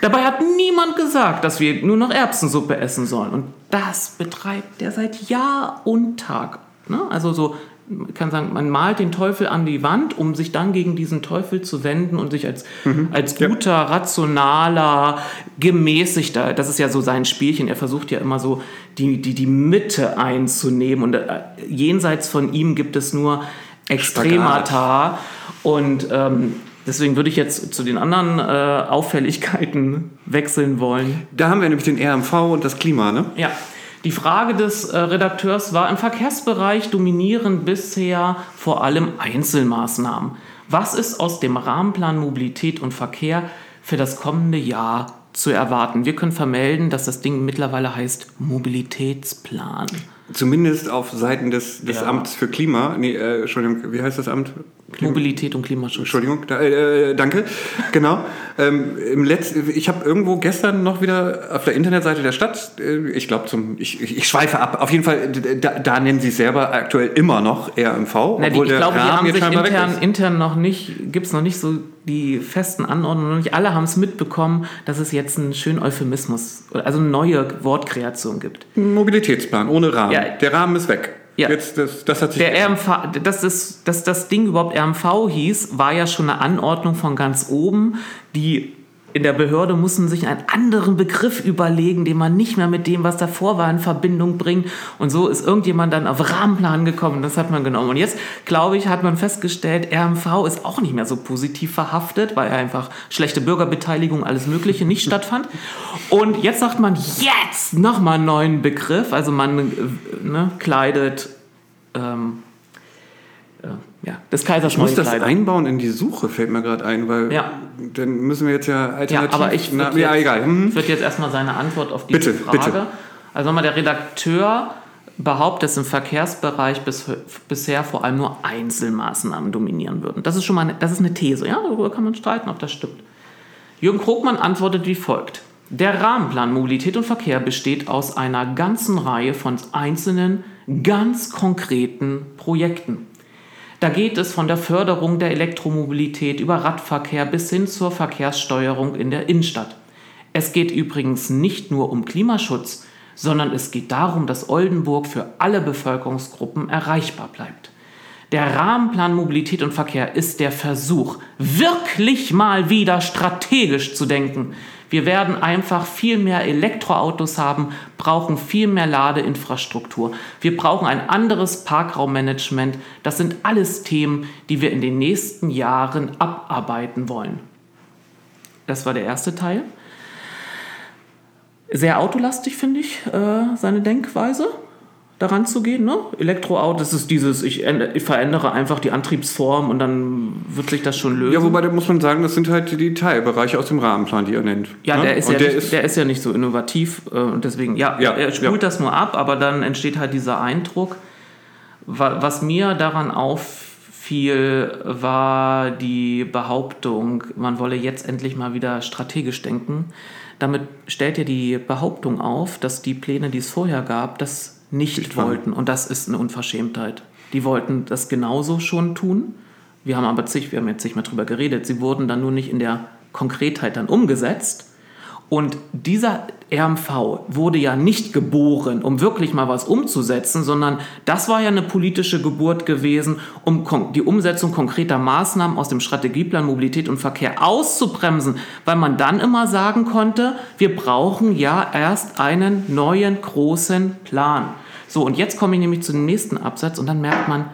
Dabei hat niemand gesagt, dass wir nur noch Erbsensuppe essen sollen. Und das betreibt der seit Jahr und Tag. Ne? Also so, man kann sagen, man malt den Teufel an die Wand, um sich dann gegen diesen Teufel zu wenden und sich als, als guter, rationaler, gemäßigter, das ist ja so sein Spielchen, er versucht ja immer so die, die, die Mitte einzunehmen und äh, jenseits von ihm gibt es nur Extremata und ähm, Deswegen würde ich jetzt zu den anderen äh, Auffälligkeiten wechseln wollen. Da haben wir nämlich den RMV und das Klima, ne? Ja, die Frage des äh, Redakteurs war, im Verkehrsbereich dominieren bisher vor allem Einzelmaßnahmen. Was ist aus dem Rahmenplan Mobilität und Verkehr für das kommende Jahr zu erwarten? Wir können vermelden, dass das Ding mittlerweile heißt Mobilitätsplan. Zumindest auf Seiten des, des Ja. Amts für Klima. Nee, äh, Entschuldigung, wie heißt das Amt? Klima- Mobilität und Klimaschutz. Entschuldigung, da, äh, danke. Genau. Ähm, im Letz ich habe irgendwo gestern noch wieder auf der Internetseite der Stadt, äh, ich glaube zum, ich, ich, ich schweife ab. Auf jeden Fall, da, da nennen sie es selber aktuell immer noch RMV, Na, die, ich glaube, die haben sich intern, intern noch nicht, gibt es noch nicht so die festen Anordnungen. Nicht alle haben es mitbekommen, dass es jetzt einen schönen Euphemismus, also eine neue Wortkreation gibt. Mobilitätsplan ohne Rahmen. Ja. Der Rahmen ist weg. Ja. Jetzt, das, das hat sich Der RMV, das, dass das Ding überhaupt RMV hieß, war ja schon eine Anordnung von ganz oben. Die in der Behörde mussten sich einen anderen Begriff überlegen, den man nicht mehr mit dem, was davor war, in Verbindung bringt. Und so ist irgendjemand dann auf Rahmenplan gekommen. Das hat man genommen. Und jetzt, glaube ich, hat man festgestellt, RMV ist auch nicht mehr so positiv verhaftet, weil einfach schlechte Bürgerbeteiligung, alles Mögliche nicht stattfand. Und jetzt sagt man, jetzt nochmal einen neuen Begriff. Also man äh, ne, kleidet ähm, äh, ja, des Kaisers Ich muss das einbauen in die Suche, fällt mir gerade ein, weil Ja. dann müssen wir jetzt ja Ja, alternativ... aber ich würde ja, jetzt, egal. Hm. ich würd jetzt erstmal seine Antwort auf diese Bitte, Frage. bitte. Also nochmal, der Redakteur behauptet, dass im Verkehrsbereich bis, bisher vor allem nur Einzelmaßnahmen dominieren würden. Das ist schon mal eine, das ist eine These. Ja, darüber kann man streiten, ob das stimmt. Jürgen Krogmann antwortet wie folgt. Der Rahmenplan Mobilität und Verkehr besteht aus einer ganzen Reihe von einzelnen, ganz konkreten Projekten. Da geht es von der Förderung der Elektromobilität über Radverkehr bis hin zur Verkehrssteuerung in der Innenstadt. Es geht übrigens nicht nur um Klimaschutz, sondern es geht darum, dass Oldenburg für alle Bevölkerungsgruppen erreichbar bleibt. Der Rahmenplan Mobilität und Verkehr ist der Versuch, wirklich mal wieder strategisch zu denken. Wir werden einfach viel mehr Elektroautos haben, brauchen viel mehr Ladeinfrastruktur. Wir brauchen ein anderes Parkraummanagement. Das sind alles Themen, die wir in den nächsten Jahren abarbeiten wollen. Das war der erste Teil. Sehr autolastig, finde ich, äh, seine Denkweise daran zu gehen. Ne? Elektroauto, das ist dieses, ich, ich verändere einfach die Antriebsform und dann wird sich das schon lösen. Ja, wobei da muss man sagen, das sind halt die Teilbereiche aus dem Rahmenplan, die er nennt. Ja, ne? der ist Und ja, der nicht, ist, der ist ja nicht so innovativ äh, und deswegen, ja, Ja, er spult ja. das nur ab, aber dann entsteht halt dieser Eindruck. Wa- Was mir daran auffiel, war die Behauptung, man wolle jetzt endlich mal wieder strategisch denken. Damit stellt er die Behauptung auf, dass die Pläne, die es vorher gab, das nicht Nicht wollten und das ist eine Unverschämtheit. Die wollten das genauso schon tun. Wir haben aber zig, wir haben jetzt nicht mehr drüber geredet. Sie wurden dann nur nicht in der Konkretheit dann umgesetzt. Und dieser RMV wurde ja nicht geboren, um wirklich mal was umzusetzen, sondern das war ja eine politische Geburt gewesen, um die Umsetzung konkreter Maßnahmen aus dem Strategieplan Mobilität und Verkehr auszubremsen, weil man dann immer sagen konnte, wir brauchen ja erst einen neuen großen Plan. So, und jetzt komme ich nämlich zu dem nächsten Absatz und dann merkt man,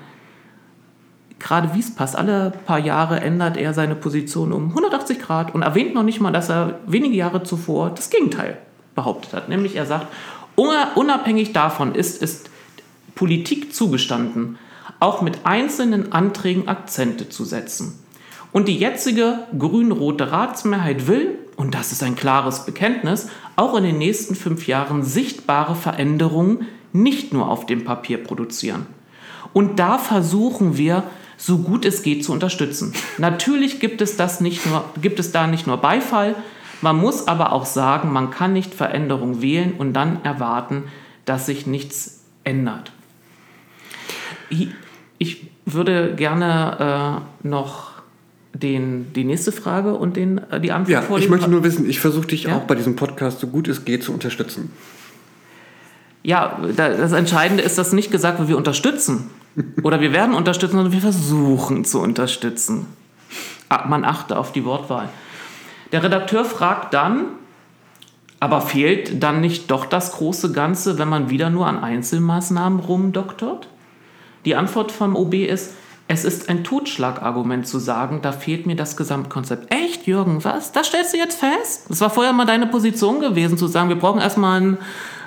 gerade wie es passt, alle paar Jahre ändert er seine Position um 180 Grad und erwähnt noch nicht mal, dass er wenige Jahre zuvor das Gegenteil behauptet hat. Nämlich er sagt, unabhängig davon ist, ist Politik zugestanden, auch mit einzelnen Anträgen Akzente zu setzen. Und die jetzige grün-rote Ratsmehrheit will, und das ist ein klares Bekenntnis, auch in den nächsten fünf Jahren sichtbare Veränderungen nicht nur auf dem Papier produzieren. Und da versuchen wir, so gut es geht zu unterstützen. Natürlich gibt es, das nicht nur, gibt es da nicht nur Beifall, man muss aber auch sagen, man kann nicht Veränderung wählen und dann erwarten, dass sich nichts ändert. Ich würde gerne äh, noch den, die nächste Frage und den, äh, die Antwort ja, vorlesen. Ich möchte nur wissen, ich versuche dich ja? auch bei diesem Podcast so gut es geht zu unterstützen. Ja, das Entscheidende ist, dass nicht gesagt wird, wir unterstützen oder wir werden unterstützen, sondern wir versuchen zu unterstützen. Ah, man achte auf die Wortwahl. Der Redakteur fragt dann, aber fehlt dann nicht doch das große Ganze, wenn man wieder nur an Einzelmaßnahmen rumdoktert? Die Antwort vom OB ist, es ist ein Totschlagargument zu sagen, da fehlt mir das Gesamtkonzept. Echt, Jürgen, was? Das stellst du jetzt fest? Das war vorher mal deine Position gewesen, zu sagen, wir brauchen erstmal ein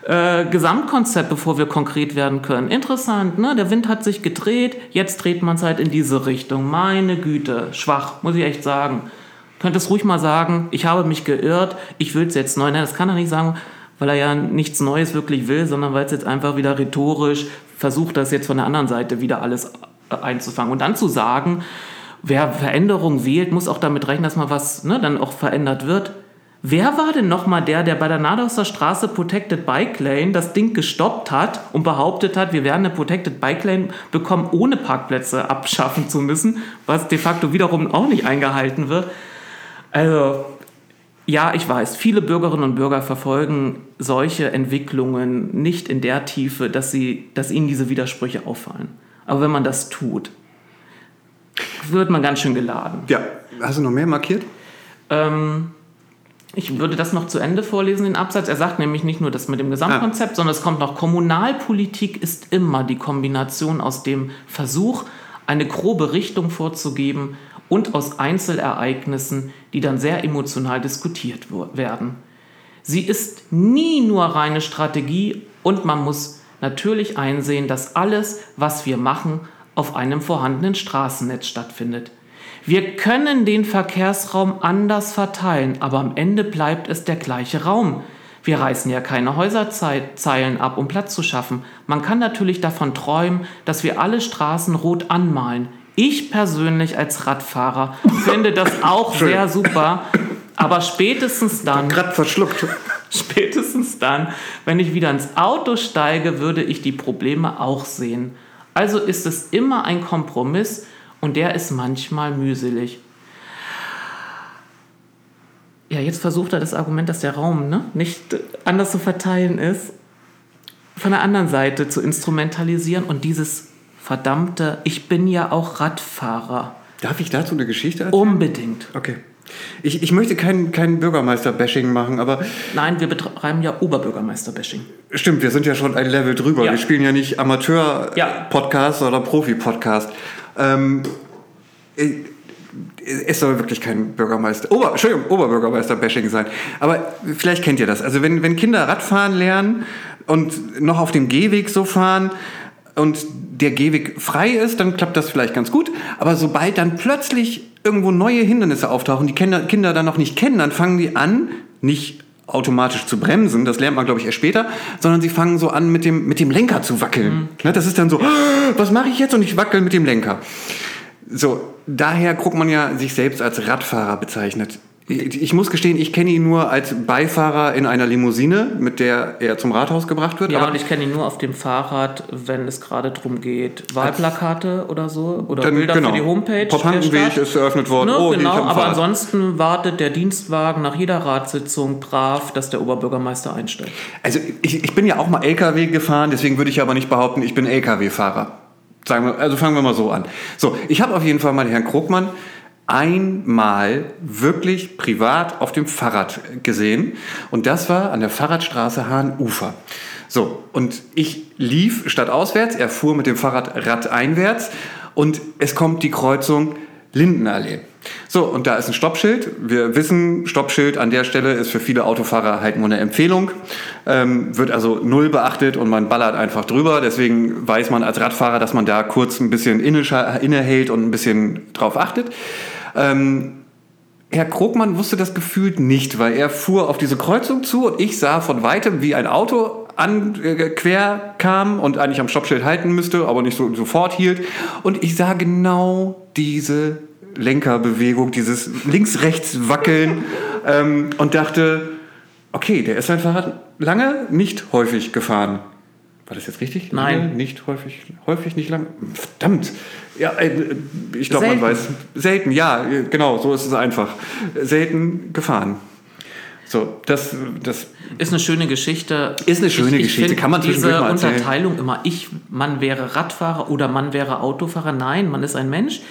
äh, Gesamtkonzept, bevor wir konkret werden können. Interessant, ne? Der Wind hat sich gedreht, jetzt dreht man es halt in diese Richtung. Meine Güte, schwach, muss ich echt sagen. Könntest ruhig mal sagen, ich habe mich geirrt, ich will es jetzt neu. Nein, das kann er nicht sagen, weil er ja nichts Neues wirklich will, sondern weil es jetzt einfach wieder rhetorisch versucht, das jetzt von der anderen Seite wieder alles einzufangen. Und dann zu sagen, wer Veränderung wählt, muss auch damit rechnen, dass mal was ne, dann auch verändert wird. Wer war denn nochmal der, der bei der Nadauser Straße Protected Bike Lane das Ding gestoppt hat und behauptet hat, wir werden eine Protected Bike Lane bekommen, ohne Parkplätze abschaffen zu müssen, was de facto wiederum auch nicht eingehalten wird? Also, ja, ich weiß, viele Bürgerinnen und Bürger verfolgen solche Entwicklungen nicht in der Tiefe, dass, sie, dass ihnen diese Widersprüche auffallen. Aber wenn man das tut, wird man ganz schön geladen. Ja, hast du noch mehr markiert? Ähm, ich würde das noch zu Ende vorlesen, den Absatz. Er sagt nämlich nicht nur das mit dem Gesamtkonzept, ah. sondern es kommt noch, Kommunalpolitik ist immer die Kombination aus dem Versuch, eine grobe Richtung vorzugeben und aus Einzelereignissen, die dann sehr emotional diskutiert werden. Sie ist nie nur reine Strategie und man muss natürlich einsehen, dass alles, was wir machen, auf einem vorhandenen Straßennetz stattfindet. Wir können den Verkehrsraum anders verteilen, aber am Ende bleibt es der gleiche Raum. Wir reißen ja keine Häuserzeilen ab, um Platz zu schaffen. Man kann natürlich davon träumen, dass wir alle Straßen rot anmalen. Ich persönlich als Radfahrer finde das auch sehr super. Aber spätestens dann. Gerade verschluckt. Spätestens dann, wenn ich wieder ins Auto steige, würde ich die Probleme auch sehen. Also ist es immer ein Kompromiss und der ist manchmal mühselig. Ja, jetzt versucht er das Argument, dass der Raum ne, nicht anders zu verteilen ist, von der anderen Seite zu instrumentalisieren und dieses verdammte, ich bin ja auch Radfahrer. Darf ich dazu eine Geschichte erzählen? Unbedingt. Okay. Ich, ich möchte kein, kein Bürgermeister-Bashing machen, aber. Nein, wir betreiben ja Oberbürgermeister-Bashing. Stimmt, wir sind ja schon ein Level drüber. Ja. Wir spielen ja nicht Amateur-Podcast ja. oder Profi-Podcast. Ähm, äh, es soll wirklich kein Bürgermeister, Ober, Entschuldigung, Oberbürgermeister-Bashing sein. Aber vielleicht kennt ihr das. Also wenn, wenn Kinder Radfahren lernen und noch auf dem Gehweg so fahren und der Gehweg frei ist, dann klappt das vielleicht ganz gut. Aber sobald dann plötzlich irgendwo neue Hindernisse auftauchen, die Kinder, Kinder dann noch nicht kennen, dann fangen die an, nicht automatisch zu bremsen, das lernt man, glaube ich, erst später, sondern sie fangen so an, mit dem, mit dem Lenker zu wackeln. Mhm. Das ist dann so, was mache ich jetzt? Und ich wackel mit dem Lenker. So, daher guckt man ja sich selbst als Radfahrer bezeichnet. Ich, muss gestehen, ich kenne ihn nur als Beifahrer in einer Limousine, mit der er zum Rathaus gebracht wird. Ja, aber und ich kenne ihn nur auf dem Fahrrad, wenn es gerade darum geht, Wahlplakate oder so oder Dann, Bilder genau. für die Homepage. Stadt. ist eröffnet worden. Ne, Oh, genau, aber Fahrrad. ansonsten wartet der Dienstwagen nach jeder Ratssitzung brav, dass der Oberbürgermeister einsteigt. Also ich, ich bin ja auch mal LKW gefahren, deswegen würde ich aber nicht behaupten, ich bin LKW-Fahrer. Sagen wir, also fangen wir mal so an. So, ich habe auf jeden Fall mal Herrn Krugmann einmal wirklich privat auf dem Fahrrad gesehen und das war an der Fahrradstraße Hahn-Ufer. So, und ich lief statt auswärts, er fuhr mit dem Fahrrad radeinwärts und es kommt die Kreuzung Lindenallee. So, und da ist ein Stoppschild. Wir wissen, Stoppschild an der Stelle ist für viele Autofahrer halt nur eine Empfehlung, ähm, wird also null beachtet und man ballert einfach drüber. Deswegen weiß man als Radfahrer, dass man da kurz ein bisschen inne- innehält und ein bisschen drauf achtet. Ähm, Herr Krogmann wusste das gefühlt nicht, weil er fuhr auf diese Kreuzung zu und ich sah von weitem, wie ein Auto an, äh, quer kam und eigentlich am Stoppschild halten müsste, aber nicht so, sofort hielt. Und ich sah genau diese Lenkerbewegung, dieses links-rechts-Wackeln ähm, und dachte, okay, der ist sein Fahrrad lange nicht häufig gefahren. War das jetzt richtig? Nein. Lange, nicht häufig, häufig nicht lang. Verdammt. Ja, äh, ich glaube, man weiß. Selten, ja, genau, so ist es einfach. Selten gefahren. So, das, das Ist eine schöne Geschichte. Ist eine schöne Geschichte, find kann man diese mal erzählen. Unterteilung immer, ich, man wäre Radfahrer oder man wäre Autofahrer. Nein, man ist ein Mensch,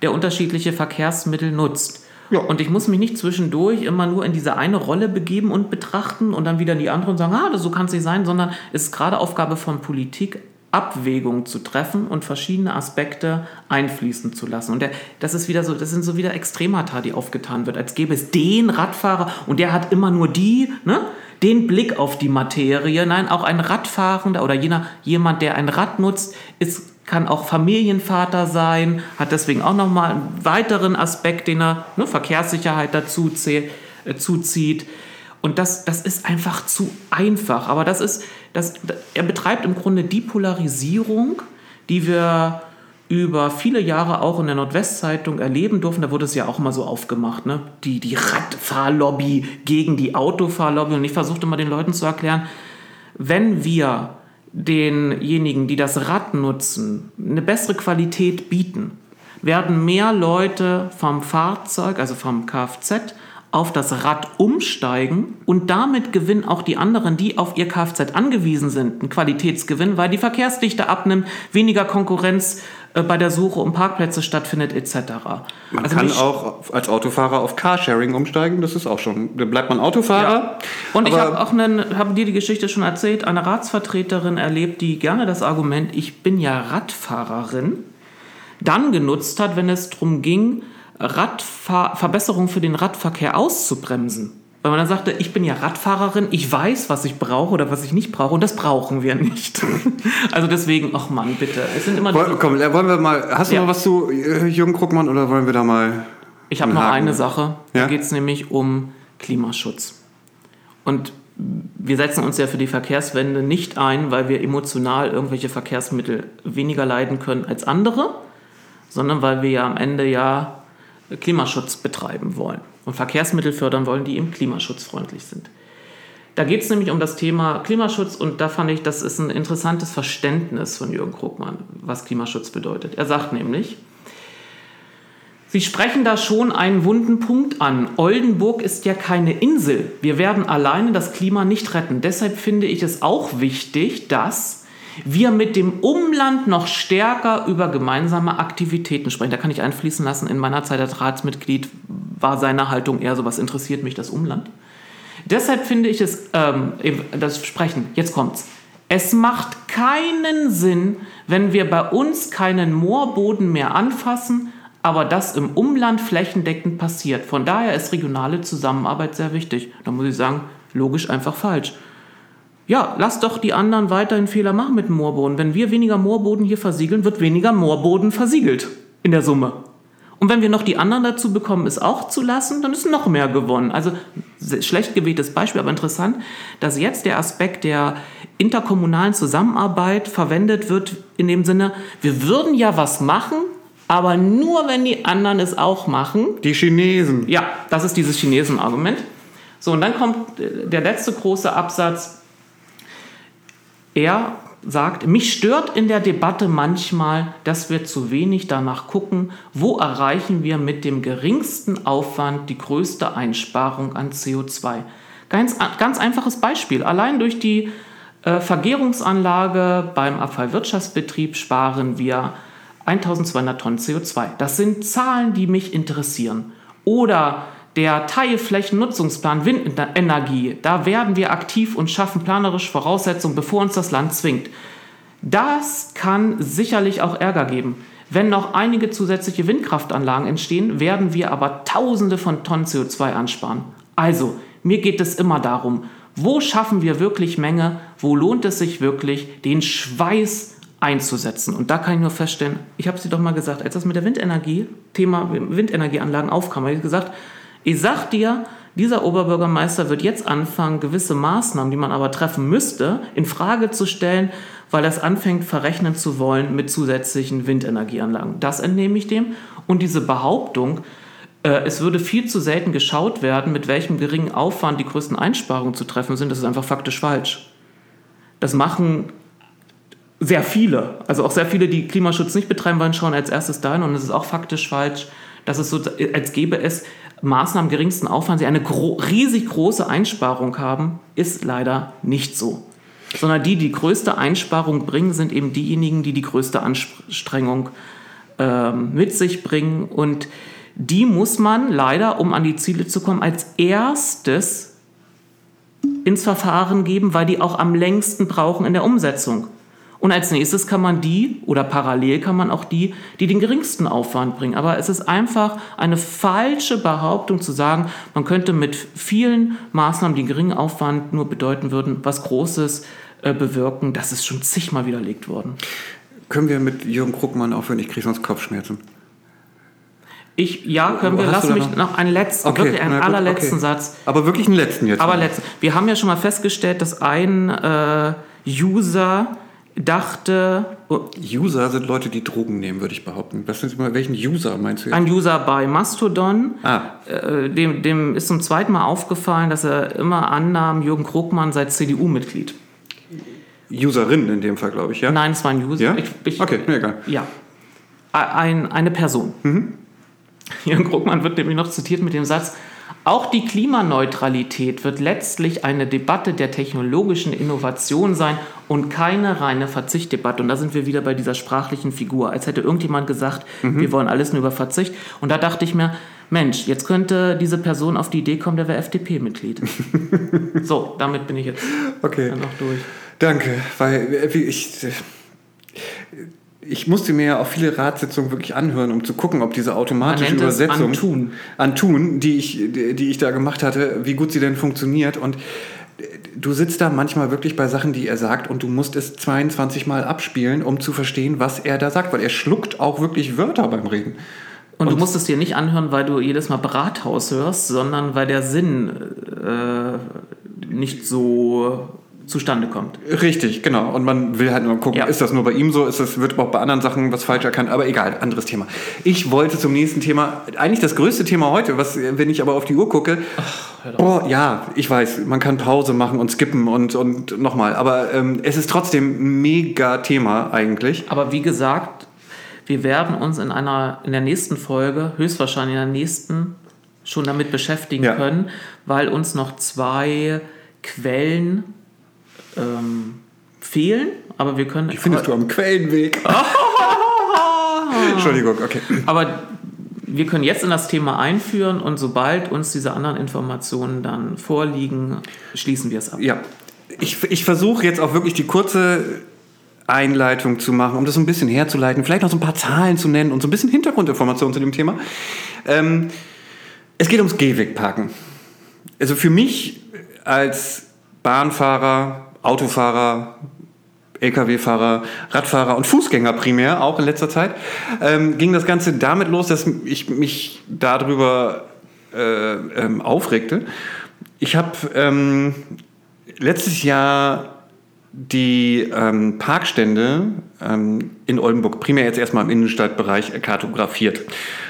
der unterschiedliche Verkehrsmittel nutzt. Ja. Und ich muss mich nicht zwischendurch immer nur in diese eine Rolle begeben und betrachten und dann wieder in die andere und sagen, ah, das, so kann es nicht sein, sondern es ist gerade Aufgabe von Politik, Abwägungen zu treffen und verschiedene Aspekte einfließen zu lassen. Und der, das ist wieder so, das sind so wieder Extremata, die aufgetan wird, als gäbe es den Radfahrer und der hat immer nur die, ne? Den Blick auf die Materie. Nein, auch ein Radfahrender oder jener, jemand, der ein Rad nutzt, ist kann auch Familienvater sein, hat deswegen auch nochmal einen weiteren Aspekt, den er, ne, Verkehrssicherheit dazu zäh- äh, zuzieht. Und das, das ist einfach zu einfach. Aber das ist, das, er betreibt im Grunde die Polarisierung, die wir über viele Jahre auch in der Nordwestzeitung erleben durften. Da wurde es ja auch mal so aufgemacht, ne? Die, die Radfahrlobby gegen die Autofahrlobby. Und ich versuchte mal den Leuten zu erklären, wenn wir denjenigen, die das Rad nutzen, eine bessere Qualität bieten, werden mehr Leute vom Fahrzeug, also vom Kfz, auf das Rad umsteigen und damit gewinnen auch die anderen, die auf ihr Kfz angewiesen sind, einen Qualitätsgewinn, weil die Verkehrsdichte abnimmt, weniger Konkurrenz äh, bei der Suche um Parkplätze stattfindet etc. Man Also kann auch als Autofahrer auf Carsharing umsteigen, das ist auch schon. Dann bleibt man Autofahrer. Und ich habe auch einen, habe dir die Geschichte schon erzählt, eine Ratsvertreterin erlebt, die gerne das Argument, ich bin ja Radfahrerin, dann genutzt hat, wenn es darum ging, Radfahr Verbesserungen für den Radverkehr auszubremsen. Weil man dann sagte, ich bin ja Radfahrerin, ich weiß, was ich brauche oder was ich nicht brauche und das brauchen wir nicht. Also deswegen, ach Mann, bitte. Es sind immer Woll- Komm, äh, wollen wir mal. Hast du Ja. noch was zu äh, Jürgen Krugmann oder wollen wir da mal. Ich habe noch Haken? eine Sache. Ja? Da geht es nämlich um Klimaschutz. Und wir setzen uns ja für die Verkehrswende nicht ein, weil wir emotional irgendwelche Verkehrsmittel weniger leiden können als andere, sondern weil wir ja am Ende ja Klimaschutz betreiben wollen und Verkehrsmittel fördern wollen, die eben klimaschutzfreundlich sind. Da geht es nämlich um das Thema Klimaschutz und da fand ich, das ist ein interessantes Verständnis von Jürgen Krugmann, was Klimaschutz bedeutet. Er sagt nämlich, Sie sprechen da schon einen wunden Punkt an. Oldenburg ist ja keine Insel. Wir werden alleine das Klima nicht retten. Deshalb finde ich es auch wichtig, dass wir mit dem Umland noch stärker über gemeinsame Aktivitäten sprechen. Da kann ich einfließen lassen, in meiner Zeit als Ratsmitglied war seine Haltung eher so, was interessiert mich das Umland. Deshalb finde ich es, ähm, das Sprechen, jetzt kommt's. Es macht keinen Sinn, wenn wir bei uns keinen Moorboden mehr anfassen, aber das im Umland flächendeckend passiert. Von daher ist regionale Zusammenarbeit sehr wichtig. Da muss ich sagen, logisch einfach falsch. Ja, lass doch die anderen weiterhin Fehler machen mit dem Moorboden. Wenn wir weniger Moorboden hier versiegeln, wird weniger Moorboden versiegelt in der Summe. Und wenn wir noch die anderen dazu bekommen, es auch zu lassen, dann ist noch mehr gewonnen. Also schlecht gewähltes Beispiel, aber interessant, dass jetzt der Aspekt der interkommunalen Zusammenarbeit verwendet wird in dem Sinne, wir würden ja was machen, aber nur wenn die anderen es auch machen. Die Chinesen. Ja, das ist dieses Chinesen-Argument. So, und dann kommt äh, der letzte große Absatz. Er sagt, mich stört in der Debatte manchmal, dass wir zu wenig danach gucken, wo erreichen wir mit dem geringsten Aufwand die größte Einsparung an CO2. Ganz, ganz einfaches Beispiel. Allein durch die äh, Vergärungsanlage beim Abfallwirtschaftsbetrieb sparen wir 1200 Tonnen CO2. Das sind Zahlen, die mich interessieren. Oder der Teilflächennutzungsplan Windenergie, da werden wir aktiv und schaffen planerische Voraussetzungen, bevor uns das Land zwingt. Das kann sicherlich auch Ärger geben. Wenn noch einige zusätzliche Windkraftanlagen entstehen, werden wir aber Tausende von Tonnen CO2 ansparen. Also, mir geht es immer darum, wo schaffen wir wirklich Menge, wo lohnt es sich wirklich, den Schweiß einzusetzen. Und da kann ich nur feststellen, ich habe es dir doch mal gesagt, als das mit der Windenergie, Thema Windenergieanlagen aufkam, habe ich gesagt, ich sag dir, dieser Oberbürgermeister wird jetzt anfangen, gewisse Maßnahmen, die man aber treffen müsste, in Frage zu stellen, weil er es anfängt, verrechnen zu wollen mit zusätzlichen Windenergieanlagen. Das entnehme ich dem. Und diese Behauptung, äh, es würde viel zu selten geschaut werden, mit welchem geringen Aufwand die größten Einsparungen zu treffen sind, das ist einfach faktisch falsch. Das machen sehr viele, also auch sehr viele, die Klimaschutz nicht betreiben wollen, schauen als erstes dahin und es ist auch faktisch falsch, dass es so, als gäbe es Maßnahmen geringsten Aufwands, die eine gro riesig große Einsparung haben, ist leider nicht so. Sondern die, die größte Einsparung bringen, sind eben diejenigen, die die größte Anstrengung äh, mit sich bringen. Und die muss man leider, um an die Ziele zu kommen, als erstes ins Verfahren geben, weil die auch am längsten brauchen in der Umsetzung. Und als nächstes kann man die oder parallel kann man auch die, die den geringsten Aufwand bringen. Aber es ist einfach eine falsche Behauptung zu sagen, man könnte mit vielen Maßnahmen, die geringen Aufwand nur bedeuten würden, was Großes äh, bewirken. Das ist schon zigmal widerlegt worden. Können wir mit Jürgen Kruckmann aufhören? Ich kriege sonst Kopfschmerzen. Ich, ja, können wir. Lass mich noch, noch einen letzten, okay, wirklich einen allerletzten okay. Satz. Aber wirklich einen letzten jetzt. Aber letzten. Wir haben ja schon mal festgestellt, dass ein äh, User dachte. Oh, User sind Leute, die Drogen nehmen, würde ich behaupten. Was sind, welchen User meinst du jetzt? Ein User bei Mastodon. Ah. Äh, dem, dem ist zum zweiten Mal aufgefallen, dass er immer annahm, Jürgen Krugmann sei CDU-Mitglied. Userin in dem Fall, glaube ich, ja? Nein, es war ein User. Ja? Ich, ich, okay, mir egal. Ja. Ein, eine Person. Mhm. Jürgen Krugmann wird nämlich noch zitiert mit dem Satz, auch die Klimaneutralität wird letztlich eine Debatte der technologischen Innovation sein und keine reine Verzichtdebatte. Und da sind wir wieder bei dieser sprachlichen Figur, als hätte irgendjemand gesagt, mhm. wir wollen alles nur über Verzicht. Und da dachte ich mir, Mensch, jetzt könnte diese Person auf die Idee kommen, der wäre FDP-Mitglied. so, damit bin ich jetzt okay. dann auch durch. Danke, weil äh, ich ich musste mir ja auch viele Ratssitzungen wirklich anhören, um zu gucken, ob diese automatische Übersetzung Antun. Antun, die ich, die ich da gemacht hatte, wie gut sie denn funktioniert. Und du sitzt da manchmal wirklich bei Sachen, die er sagt, und du musst es 22 Mal abspielen, um zu verstehen, was er da sagt, weil er schluckt auch wirklich Wörter beim Reden. Und, und du musst es dir nicht anhören, weil du jedes Mal Brathaus hörst, sondern weil der Sinn äh, nicht so zustande kommt. Richtig, genau. Und man will halt nur gucken, ja. ist das nur bei ihm so, ist das, wird auch bei anderen Sachen was falsch erkannt, aber egal, anderes Thema. Ich wollte zum nächsten Thema, eigentlich das größte Thema heute, was, wenn ich aber auf die Uhr gucke, Ach, oh ja, ich weiß, man kann Pause machen und skippen und, und nochmal, aber ähm, es ist trotzdem ein mega Thema eigentlich. Aber wie gesagt, wir werden uns in einer, in der nächsten Folge, höchstwahrscheinlich in der nächsten, schon damit beschäftigen ja. können, weil uns noch zwei Quellen ähm, fehlen, aber wir können. Die findest du am Quellenweg. Entschuldigung, okay. Aber wir können jetzt in das Thema einführen und sobald uns diese anderen Informationen dann vorliegen, schließen wir es ab. Ja, ich, ich versuche jetzt auch wirklich die kurze Einleitung zu machen, um das so ein bisschen herzuleiten, vielleicht noch so ein paar Zahlen zu nennen und so ein bisschen Hintergrundinformationen zu dem Thema. Ähm, es geht ums Gehwegparken. Also für mich als Bahnfahrer, Autofahrer, Lkw-Fahrer, Radfahrer und Fußgänger primär, auch in letzter Zeit, ähm, ging das Ganze damit los, dass ich mich darüber äh, ähm, aufregte. Ich habe ähm, letztes Jahr die ähm, Parkstände ähm, in Oldenburg primär jetzt erstmal im Innenstadtbereich kartografiert.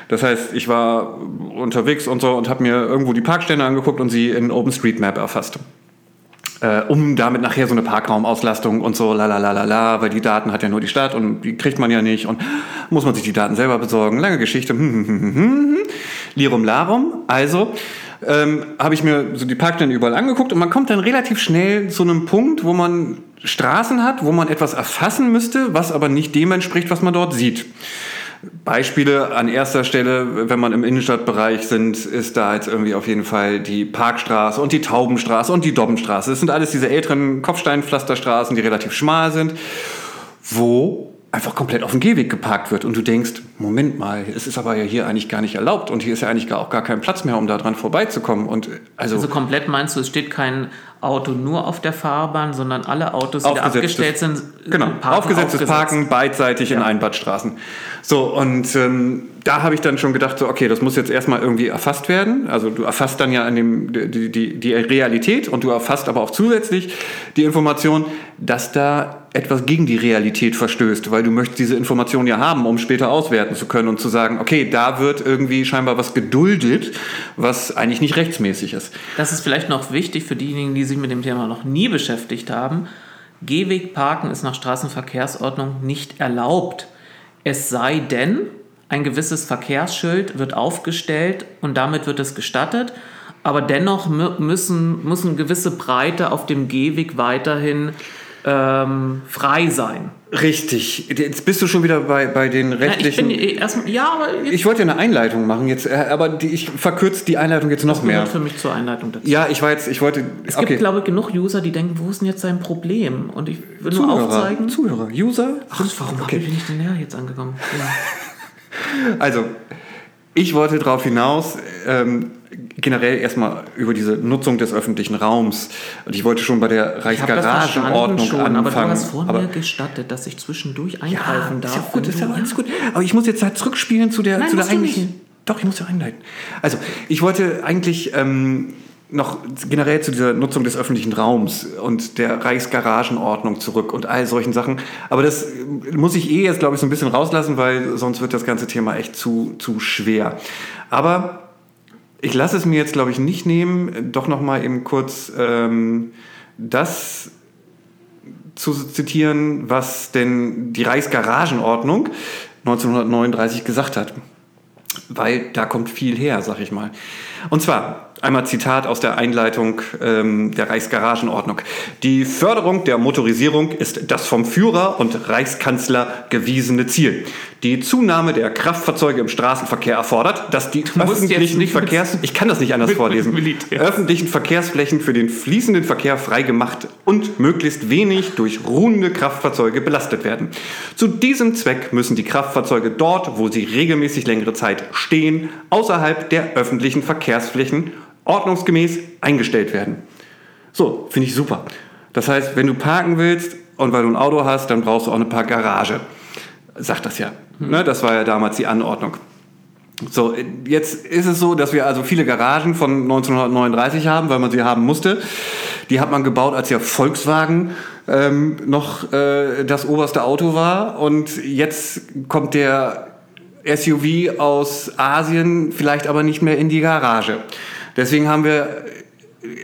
Das heißt, ich war unterwegs und so und habe mir irgendwo die Parkstände angeguckt und sie in OpenStreetMap erfasst. Äh, um damit nachher so eine Parkraumauslastung und so, la weil die Daten hat ja nur die Stadt und die kriegt man ja nicht und muss man sich die Daten selber besorgen. Lange Geschichte. Lirum Larum. Also ähm, habe ich mir so die Parkstände überall angeguckt und man kommt dann relativ schnell zu einem Punkt, wo man Straßen hat, wo man etwas erfassen müsste, was aber nicht dem entspricht, was man dort sieht. Beispiele an erster Stelle, wenn man im Innenstadtbereich sind, ist da jetzt irgendwie auf jeden Fall die Parkstraße und die Taubenstraße und die Dobbenstraße. Das sind alles diese älteren Kopfsteinpflasterstraßen, die relativ schmal sind, wo einfach komplett auf dem Gehweg geparkt wird und du denkst, Moment mal, es ist aber ja hier eigentlich gar nicht erlaubt und hier ist ja eigentlich auch gar kein Platz mehr, um da dran vorbeizukommen. Und also, also komplett meinst du, es steht kein Auto nur auf der Fahrbahn, sondern alle Autos, die da abgestellt sind, genau, parken aufgesetztes aufgesetzt. Parken beidseitig ja. in Einbahnstraßen. So und ähm, da habe ich dann schon gedacht, so, okay, das muss jetzt erstmal irgendwie erfasst werden. Also du erfasst dann ja an dem, die, die, die Realität und du erfasst aber auch zusätzlich die Information, dass da etwas gegen die Realität verstößt, weil du möchtest diese Information ja haben, um später auswerten zu können und zu sagen, okay, da wird irgendwie scheinbar was geduldet, was eigentlich nicht rechtsmäßig ist. Das ist vielleicht noch wichtig für diejenigen, die sich mit dem Thema noch nie beschäftigt haben. Gehwegparken ist nach Straßenverkehrsordnung nicht erlaubt. Es sei denn, ein gewisses Verkehrsschild wird aufgestellt und damit wird es gestattet. Aber dennoch müssen, müssen gewisse Breite auf dem Gehweg weiterhin ähm, frei sein. Richtig. Jetzt bist du schon wieder bei, bei den rechtlichen. Ja, ich, bin erst, ja, aber ich wollte ja eine Einleitung machen jetzt, äh, aber die, ich verkürze die Einleitung jetzt noch das mehr. für mich zur Einleitung dazu. Ja, ich war jetzt, ich wollte. Es gibt, glaube ich, genug User, die denken, wo ist denn jetzt sein Problem? Und ich will Zuhörer, nur aufzeigen. Zuhörer, User. Ach, warum okay. bin ich denn näher jetzt angekommen? Ja. also, ich wollte darauf hinaus, ähm, generell erstmal über diese Nutzung des öffentlichen Raums. Und ich wollte schon bei der Reichsgaragenordnung anfangen. Aber du hast vor mir gestattet, dass ich zwischendurch eingreifen ja, darf. Ist ja gut, ist ja alles gut. Aber ich muss jetzt halt zurückspielen zu der, Nein, zu der eigentlichen. Doch, ich muss ja einleiten. Also, ich wollte eigentlich ähm, noch generell zu dieser Nutzung des öffentlichen Raums und der Reichsgaragenordnung zurück und all solchen Sachen. Aber das muss ich eh jetzt, glaube ich, so ein bisschen rauslassen, weil sonst wird das ganze Thema echt zu, zu schwer. Aber ich lasse es mir jetzt, glaube ich, nicht nehmen, doch noch mal eben kurz ähm, das zu zitieren, was denn die Reichsgaragenordnung 1939 gesagt hat. Weil da kommt viel her, sag ich mal. Und zwar, Einmal Zitat aus der Einleitung ähm, der Reichsgaragenordnung. Die Förderung der Motorisierung ist das vom Führer und Reichskanzler gewiesene Ziel. Die Zunahme der Kraftfahrzeuge im Straßenverkehr erfordert, dass die öffentlichen Verkehrs ich kann das nicht anders vorlesen öffentlichen Verkehrsflächen für den fließenden Verkehr freigemacht und möglichst wenig durch ruhende Kraftfahrzeuge belastet werden. Zu diesem Zweck müssen die Kraftfahrzeuge dort, wo sie regelmäßig längere Zeit stehen, außerhalb der öffentlichen Verkehrsflächen ordnungsgemäß eingestellt werden. So, finde ich super. Das heißt, wenn du parken willst und weil du ein Auto hast, dann brauchst du auch eine Parkgarage. Sagt das ja. Mhm. Ne, das war ja damals die Anordnung. So, jetzt ist es so, dass wir also viele Garagen von 1939 haben, weil man sie haben musste. Die hat man gebaut, als ja Volkswagen ähm, noch äh, das oberste Auto war. Und jetzt kommt der SUV aus Asien vielleicht aber nicht mehr in die Garage. Deswegen haben wir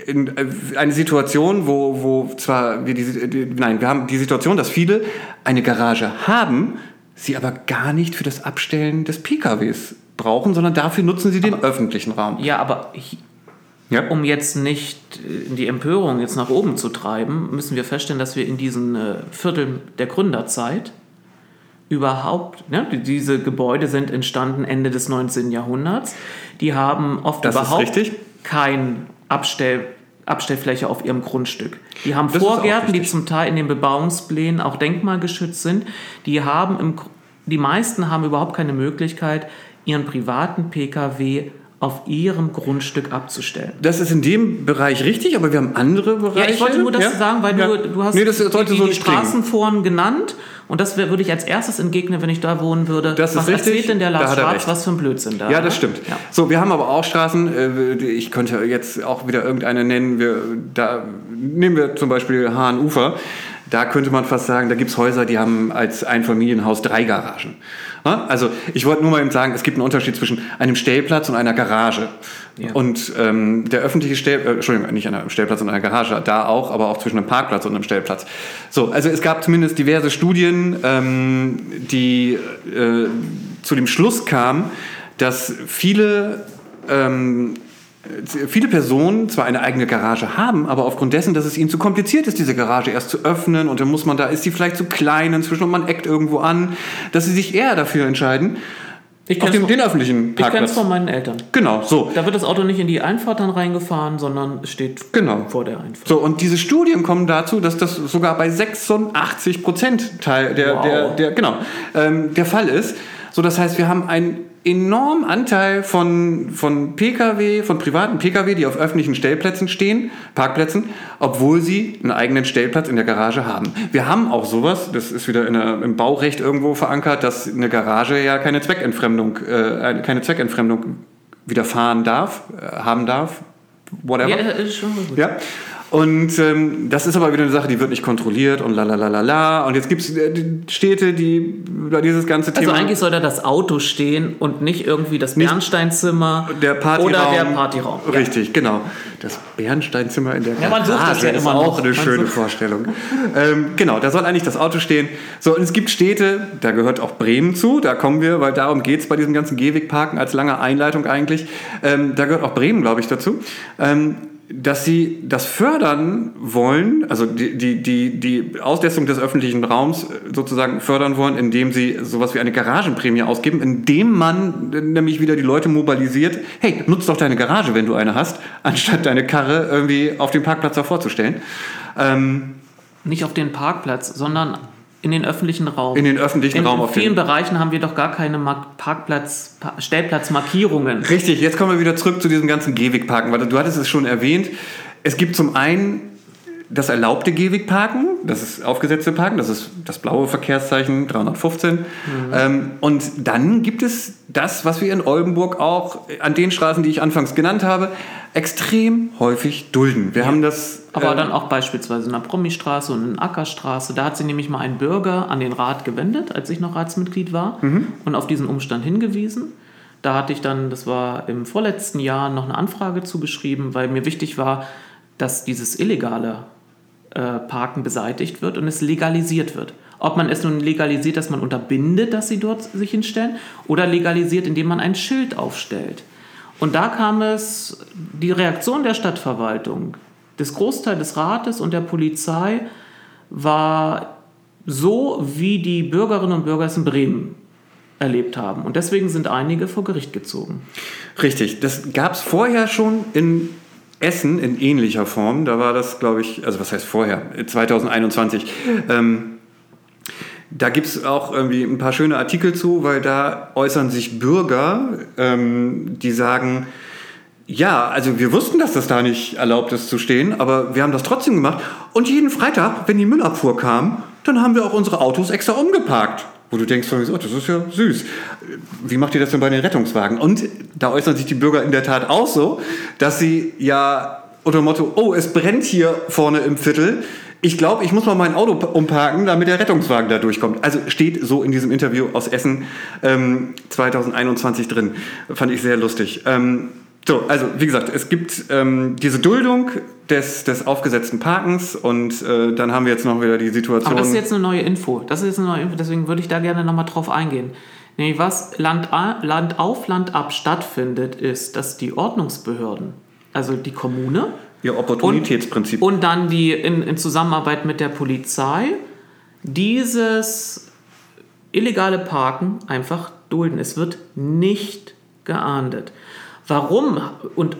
äh, eine Situation, wo, wo zwar wir die, nein, wir haben die Situation, dass viele eine Garage haben, sie aber gar nicht für das Abstellen des PKWs brauchen, sondern dafür nutzen sie den aber, öffentlichen Raum. Ja, aber ja. um jetzt nicht die Empörung jetzt nach oben zu treiben, müssen wir feststellen, dass wir in diesen äh, Vierteln der Gründerzeit überhaupt, ne, diese Gebäude sind entstanden Ende des 19. Jahrhunderts, die haben oft das überhaupt kein Abstell, Abstellfläche auf ihrem Grundstück. Die haben das Vorgärten, die zum Teil in den Bebauungsplänen auch denkmalgeschützt sind. Die haben im, die meisten haben überhaupt keine Möglichkeit, ihren privaten Pkw auf ihrem Grundstück abzustellen. Das ist in dem Bereich richtig, aber wir haben andere Bereiche. Ja, ich wollte nur das ja? sagen, weil ja. du, du hast nee, das sollte die, so die Straßenforen genannt und das würde ich als erstes entgegnen, wenn ich da wohnen würde. Das was ist richtig. erzählt denn der Lars Schwarz, was für ein Blödsinn da? Ja, das stimmt. Ja. So, wir haben aber auch Straßen, äh, ich könnte jetzt auch wieder irgendeine nennen, wir, da nehmen wir zum Beispiel Hahnufer Da könnte man fast sagen, da gibt es Häuser, die haben als Einfamilienhaus drei Garagen. Also ich wollte nur mal eben sagen, es gibt einen Unterschied zwischen einem Stellplatz und einer Garage. Ja. Und ähm, der öffentliche Stellplatz, äh, Entschuldigung, nicht einem Stellplatz und einer Garage, da auch, aber auch zwischen einem Parkplatz und einem Stellplatz. So, also es gab zumindest diverse Studien, ähm, die äh, zu dem Schluss kamen, dass viele ähm, viele Personen zwar eine eigene Garage haben, aber aufgrund dessen, dass es ihnen zu kompliziert ist, diese Garage erst zu öffnen und dann muss man da, ist sie vielleicht zu klein inzwischen und man eckt irgendwo an, dass sie sich eher dafür entscheiden, ich auf dem, den öffentlichen Parkplatz. Ich kenne es von meinen Eltern. Genau, so. Da wird das Auto nicht in die Einfahrt dann reingefahren, sondern es steht genau. vor der Einfahrt. So, und diese Studien kommen dazu, dass das sogar bei 86 Prozent Teil der, wow. der, der, genau, ähm, der Fall ist. So, das heißt, wir haben einen enormen Anteil von, von Pkw, von privaten Pkw, die auf öffentlichen Stellplätzen stehen, Parkplätzen, obwohl sie einen eigenen Stellplatz in der Garage haben. Wir haben auch sowas, das ist wieder der, im Baurecht irgendwo verankert, dass eine Garage ja keine Zweckentfremdung, äh, keine Zweckentfremdung widerfahren darf, äh, haben darf, whatever. Ja, ist schon gut. Ja. Und ähm, das ist aber wieder eine Sache, die wird nicht kontrolliert und la la la la la. Und jetzt gibt es äh, Städte, die über dieses ganze also Thema. Also eigentlich soll da das Auto stehen und nicht irgendwie das Bernsteinzimmer der Partyraum, oder der Partyraum. Ja. Richtig, genau. Das Bernsteinzimmer in der ja, man sucht das ja immer auch noch. eine man schöne Vorstellung. ähm, genau, da soll eigentlich das Auto stehen. So, und es gibt Städte, da gehört auch Bremen zu, da kommen wir, weil darum geht es bei diesem ganzen Gehwegparken als lange Einleitung eigentlich. Ähm, da gehört auch Bremen, glaube ich, dazu. Dass sie das fördern wollen, also die, die, die, die Auslässung des öffentlichen Raums sozusagen fördern wollen, indem sie sowas wie eine Garagenprämie ausgeben, indem man nämlich wieder die Leute mobilisiert, hey, nutz doch deine Garage, wenn du eine hast, anstatt deine Karre irgendwie auf dem Parkplatz davor zu stellen. Ähm, Nicht auf den Parkplatz, sondern in den öffentlichen Raum. In den öffentlichen in Raum. In vielen Bereichen haben wir doch gar keine Parkplatz, Stellplatzmarkierungen. Richtig, jetzt kommen wir wieder zurück zu diesem ganzen Gehwegparken, weil du hattest es schon erwähnt. Es gibt zum einen das erlaubte Gehwegparken, das ist aufgesetzte Parken, das ist das blaue Verkehrszeichen 315. Mhm. Ähm, und dann gibt es das, was wir in Oldenburg auch an den Straßen, die ich anfangs genannt habe, extrem häufig dulden. Wir ja. haben das. Aber äh, dann auch beispielsweise in der Promistraße und in der Ackerstraße. Da hat sich nämlich mal ein Bürger an den Rat gewendet, als ich noch Ratsmitglied war, mhm. und auf diesen Umstand hingewiesen. Da hatte ich dann, das war im vorletzten Jahr, noch eine Anfrage zugeschrieben, weil mir wichtig war, dass dieses illegale äh, Parken beseitigt wird und es legalisiert wird. Ob man es nun legalisiert, dass man unterbindet, dass sie dort sich hinstellen, oder legalisiert, indem man ein Schild aufstellt. Und da kam es, die Reaktion der Stadtverwaltung, des Großteils des Rates und der Polizei war so, wie die Bürgerinnen und Bürger es in Bremen erlebt haben. Und deswegen sind einige vor Gericht gezogen. Richtig, das gab es vorher schon in Essen in ähnlicher Form. Da war das, glaube ich, also was heißt vorher, 2021. Ähm, da gibt es auch irgendwie ein paar schöne Artikel zu, weil da äußern sich Bürger, ähm, die sagen, ja, also wir wussten, dass das da nicht erlaubt ist zu stehen, aber wir haben das trotzdem gemacht. Und jeden Freitag, wenn die Müllabfuhr kam, dann haben wir auch unsere Autos extra umgeparkt. Wo du denkst, oh, das ist ja süß. Wie macht ihr das denn bei den Rettungswagen? Und da äußern sich die Bürger in der Tat auch so, dass sie ja unter dem Motto, oh, es brennt hier vorne im Viertel, ich glaube, ich muss mal mein Auto umparken, damit der Rettungswagen da durchkommt. Also steht so in diesem Interview aus Essen ähm, 2021 drin. Fand ich sehr lustig. Ähm, so, also wie gesagt, es gibt ähm, diese Duldung des, des aufgesetzten Parkens und äh, dann haben wir jetzt noch wieder die Situation. Aber das ist jetzt eine neue Info. Das ist jetzt eine neue Info, deswegen würde ich da gerne nochmal drauf eingehen. Nämlich was Land, Land auf, Land ab stattfindet, ist, dass die Ordnungsbehörden, also die Kommune, Ihr Opportunitätsprinzip. Und, und dann die in, in Zusammenarbeit mit der Polizei dieses illegale Parken einfach dulden. Es wird nicht geahndet. Warum und